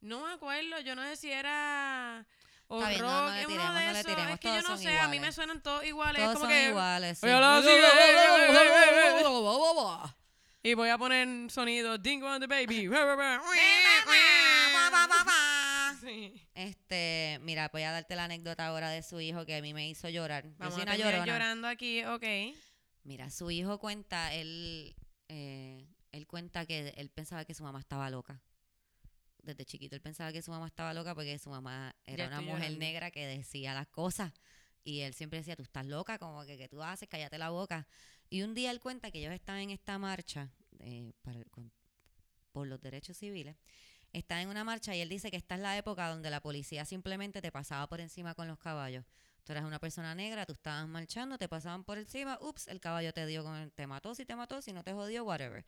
No me acuerdo, yo no sé si era o Está bien, no, rock, no le es uno tiremos, de no le esos, tiremos, es que yo todos no son sé, a mí me suenan todos iguales, Todos es como son que iguales. sí. Oye, y voy a poner sonido Dingo and the Baby. Sí. Este, mira, voy a darte la anécdota ahora de su hijo que a mí me hizo llorar. Yo Vamos soy a una terminar llorona. llorando aquí, ok. Mira, su hijo cuenta, él, eh, él cuenta que él pensaba que su mamá estaba loca. Desde chiquito él pensaba que su mamá estaba loca porque su mamá era una mujer llorando. negra que decía las cosas. Y él siempre decía, tú estás loca, como que, ¿qué tú haces? Cállate la boca. Y un día él cuenta que ellos estaban en esta marcha eh, para el- con- por los derechos civiles. Está en una marcha y él dice que esta es la época donde la policía simplemente te pasaba por encima con los caballos. Tú eras una persona negra, tú estabas marchando, te pasaban por encima, ups, el caballo te dio con te mató, si te mató, si no te jodió, whatever.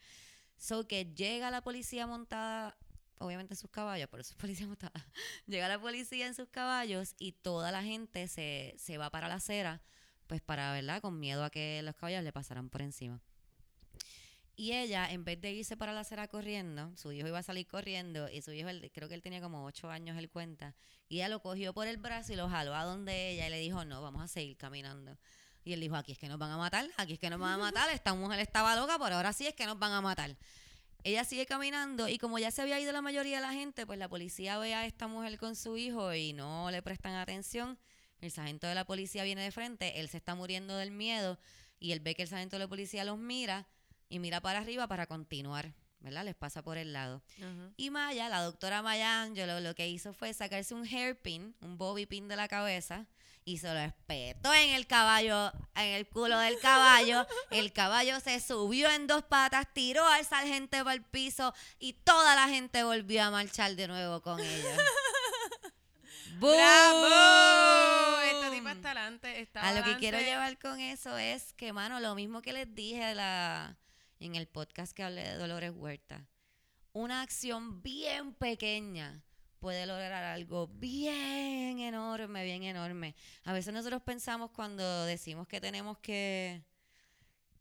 So que llega la policía montada, obviamente en sus caballos, por eso es policía montada. llega la policía en sus caballos y toda la gente se, se va para la acera, pues para, ¿verdad? Con miedo a que los caballos le pasaran por encima. Y ella, en vez de irse para la acera corriendo, su hijo iba a salir corriendo y su hijo, creo que él tenía como ocho años, él cuenta, y ella lo cogió por el brazo y lo jaló a donde ella y le dijo, no, vamos a seguir caminando. Y él dijo, aquí es que nos van a matar, aquí es que nos van a matar, esta mujer estaba loca, pero ahora sí es que nos van a matar. Ella sigue caminando y como ya se había ido la mayoría de la gente, pues la policía ve a esta mujer con su hijo y no le prestan atención. El sargento de la policía viene de frente, él se está muriendo del miedo y él ve que el sargento de la policía los mira y mira para arriba para continuar, ¿verdad? Les pasa por el lado. Y Maya, la doctora Maya Angelo, lo que hizo fue sacarse un hairpin, un bobby pin de la cabeza, y se lo espetó en el caballo, en el culo del caballo. El caballo se subió en dos patas, tiró al sargento para el piso y toda la gente volvió a marchar de nuevo con ellos. ¡Bravo! Esta ¡Boom! tipa está adelante. Está A lo que quiero llevar con eso es que, mano, lo mismo que les dije la, en el podcast que hablé de Dolores Huerta, una acción bien pequeña puede lograr algo bien enorme bien enorme. A veces nosotros pensamos cuando decimos que tenemos que,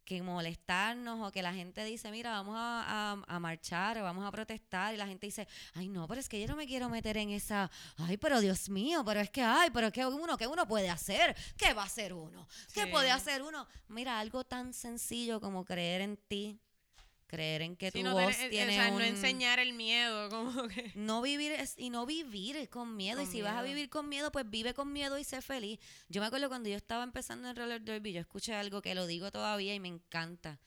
que molestarnos o que la gente dice, mira, vamos a, a- a marchar o vamos a protestar y la gente dice, ay no, pero es que yo no me quiero meter en esa, ay, pero Dios mío, pero es que, ay, pero ¿qué uno, qué uno puede hacer? ¿Qué va a hacer uno? ¿Qué Sí. puede hacer uno? Mira, algo tan sencillo como creer en ti, creer en que Sí, tu no voz tener- tiene o sea, un... no enseñar el miedo, como que... No vivir y no vivir con miedo. y si vas a miedo. vivir con miedo, pues vive con miedo y sé feliz. Yo me acuerdo cuando yo estaba empezando en roller derby, yo escuché algo que lo digo todavía y me encanta.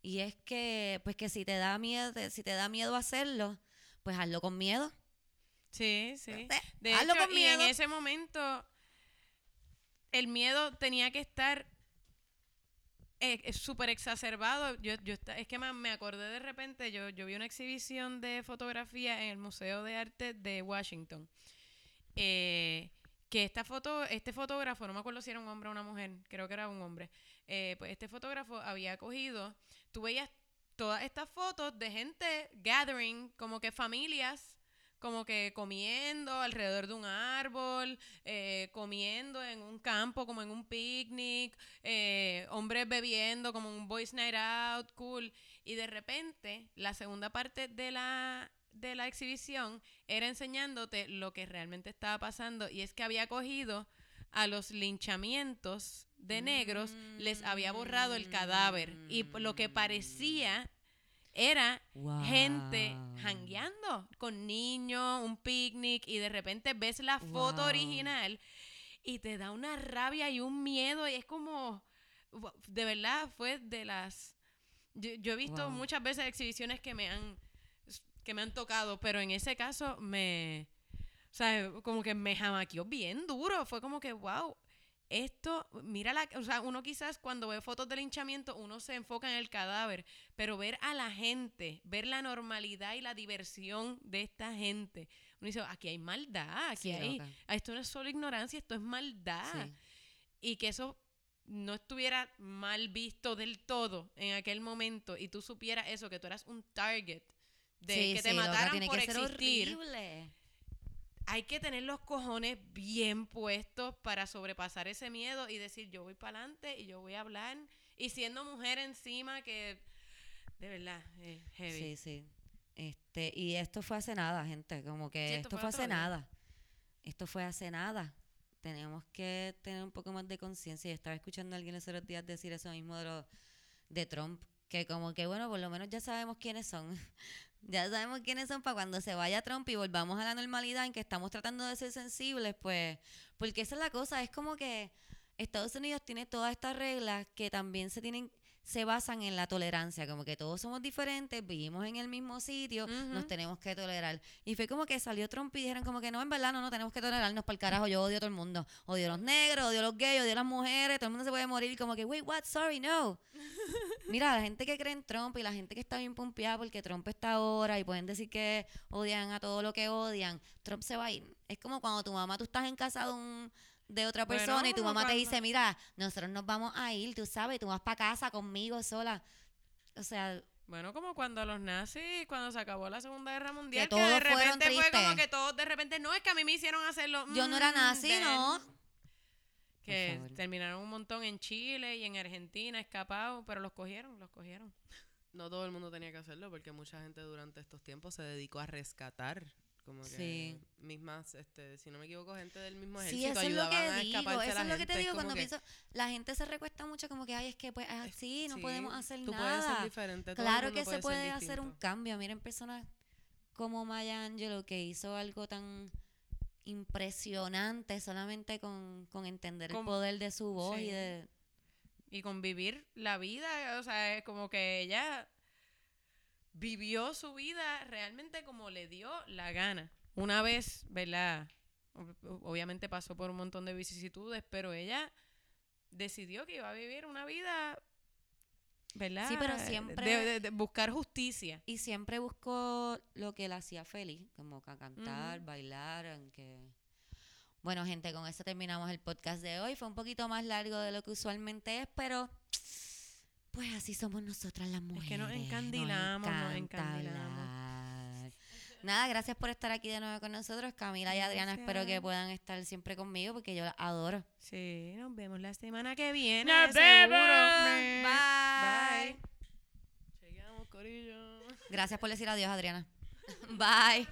Y es que, pues que si te da miedo, si te da miedo hacerlo, pues hazlo con miedo. Sí, sí. Eh, De hazlo hecho, con y en miedo. ese momento el miedo tenía que estar eh, eh, súper exacerbado. Yo, yo esta- es que me, me acordé de repente, yo, yo vi una exhibición de fotografía en el Museo de Arte de Washington. eh, que esta foto, este fotógrafo, no me acuerdo si era un hombre o una mujer, creo que era un hombre. eh, pues este fotógrafo había cogido, tú veías todas estas fotos de gente gathering, como que familias, como que comiendo alrededor de un árbol, eh, comiendo en un campo, como en un picnic, eh, hombres bebiendo, como un boys night out, cool. Y de repente, la segunda parte de la, de la exhibición era enseñándote lo que realmente estaba pasando. Y es que había cogido a los linchamientos de negros, les había borrado el cadáver. Y lo que parecía era gente Wow. jangueando con niños, un picnic, y de repente ves la foto Wow. original y te da una rabia y un miedo, y es como, de verdad, fue de las... Yo, yo he visto Wow. muchas veces exhibiciones que me han que me han tocado, pero en ese caso me, o sea, como que me jamaqueó bien duro, fue como que, wow, esto, mira la, o sea, uno quizás cuando ve fotos del hinchamiento, uno se enfoca en el cadáver, pero ver a la gente, ver la normalidad y la diversión de esta gente, uno dice, aquí hay maldad, aquí Sí, hay, loca. esto no es solo ignorancia, esto es maldad. Sí. Y que eso no estuviera mal visto del todo en aquel momento y tú supieras eso, que tú eras un target de Sí, que te mataran tiene por que ser existir horrible. Hay que tener los cojones bien puestos para sobrepasar ese miedo y decir yo voy para adelante y yo voy a hablar y siendo mujer encima que de verdad es heavy. Sí, sí. Este, y esto fue hace nada, gente. Como que Sí, esto esto, fue hace día. nada. Esto fue hace nada. Tenemos que tener un poco más de conciencia. Y estaba escuchando a alguien los otros días decir eso mismo de, lo- de Trump. Que como que, bueno, por lo menos ya sabemos quiénes son. ya sabemos quiénes son para cuando se vaya Trump y volvamos a la normalidad en que estamos tratando de ser sensibles, pues. Porque esa es la cosa. Es como que Estados Unidos tiene todas estas reglas que también se tienen se basan en la tolerancia, como que todos somos diferentes, vivimos en el mismo sitio, nos tenemos que tolerar. Y fue como que salió Trump y dijeron como que no, en verdad no, no tenemos que tolerarnos para el carajo, yo odio a todo el mundo. Odio a los negros, odio a los gays, odio a las mujeres, todo el mundo se puede morir como que, wait, what, sorry, no. Mira, la gente que cree en Trump y la gente que está bien pompeada porque Trump está ahora y pueden decir que odian a todo lo que odian, Trump se va a ir. Es como cuando tu mamá, tú estás en casa de, un, de otra Bueno, persona y tu mamá te dice, mira, nosotros nos vamos a ir, tú sabes, tú vas para casa conmigo sola. O sea, Bueno, como cuando los nazis, cuando se acabó la Segunda Guerra Mundial, que, todos de repente fue como que todos de repente, no, es que a mí me hicieron hacerlo. yo no era mm, nazi, then". ¿no? Que terminaron un montón en Chile y en Argentina escapados, pero los cogieron, los cogieron. No todo el mundo tenía que hacerlo porque mucha gente durante estos tiempos se dedicó a rescatar. Como que Sí. mismas, este, si no me equivoco, gente del mismo Sí, ejército eso es lo ayudaban a que digo, eso la es lo que te digo cuando que- pienso, la gente se recuesta mucho como que, ay, es que pues es así, no sí, podemos hacer tú puedes ser nada. diferente, Claro que se puede hacer un cambio. Miren personas como Maya Angelou que hizo algo tan impresionante solamente con, con entender el poder de su voz y sí. de... y con vivir la vida, o sea, es como que ella vivió su vida realmente como le dio la gana. Una vez, ¿verdad? Ob- Obviamente pasó por un montón de vicisitudes, pero ella decidió que iba a vivir una vida, ¿verdad? Sí, pero siempre- de- de- de buscar justicia. Y siempre buscó lo que la hacía feliz, como que cantar, bailar, aunque... Bueno, gente, con eso terminamos el podcast de hoy. Fue un poquito más largo de lo que usualmente es, pero pues así somos nosotras las mujeres. que nos encandilamos, nos encandilamos. hablar. Nada, gracias por estar aquí de nuevo con nosotros. Camila y Adriana, espero que puedan estar siempre conmigo porque yo las adoro. Sí, nos vemos la semana que viene. Nos vemos. Bye. Chequeamos, corillo. Gracias por decir adiós, Adriana. Bye.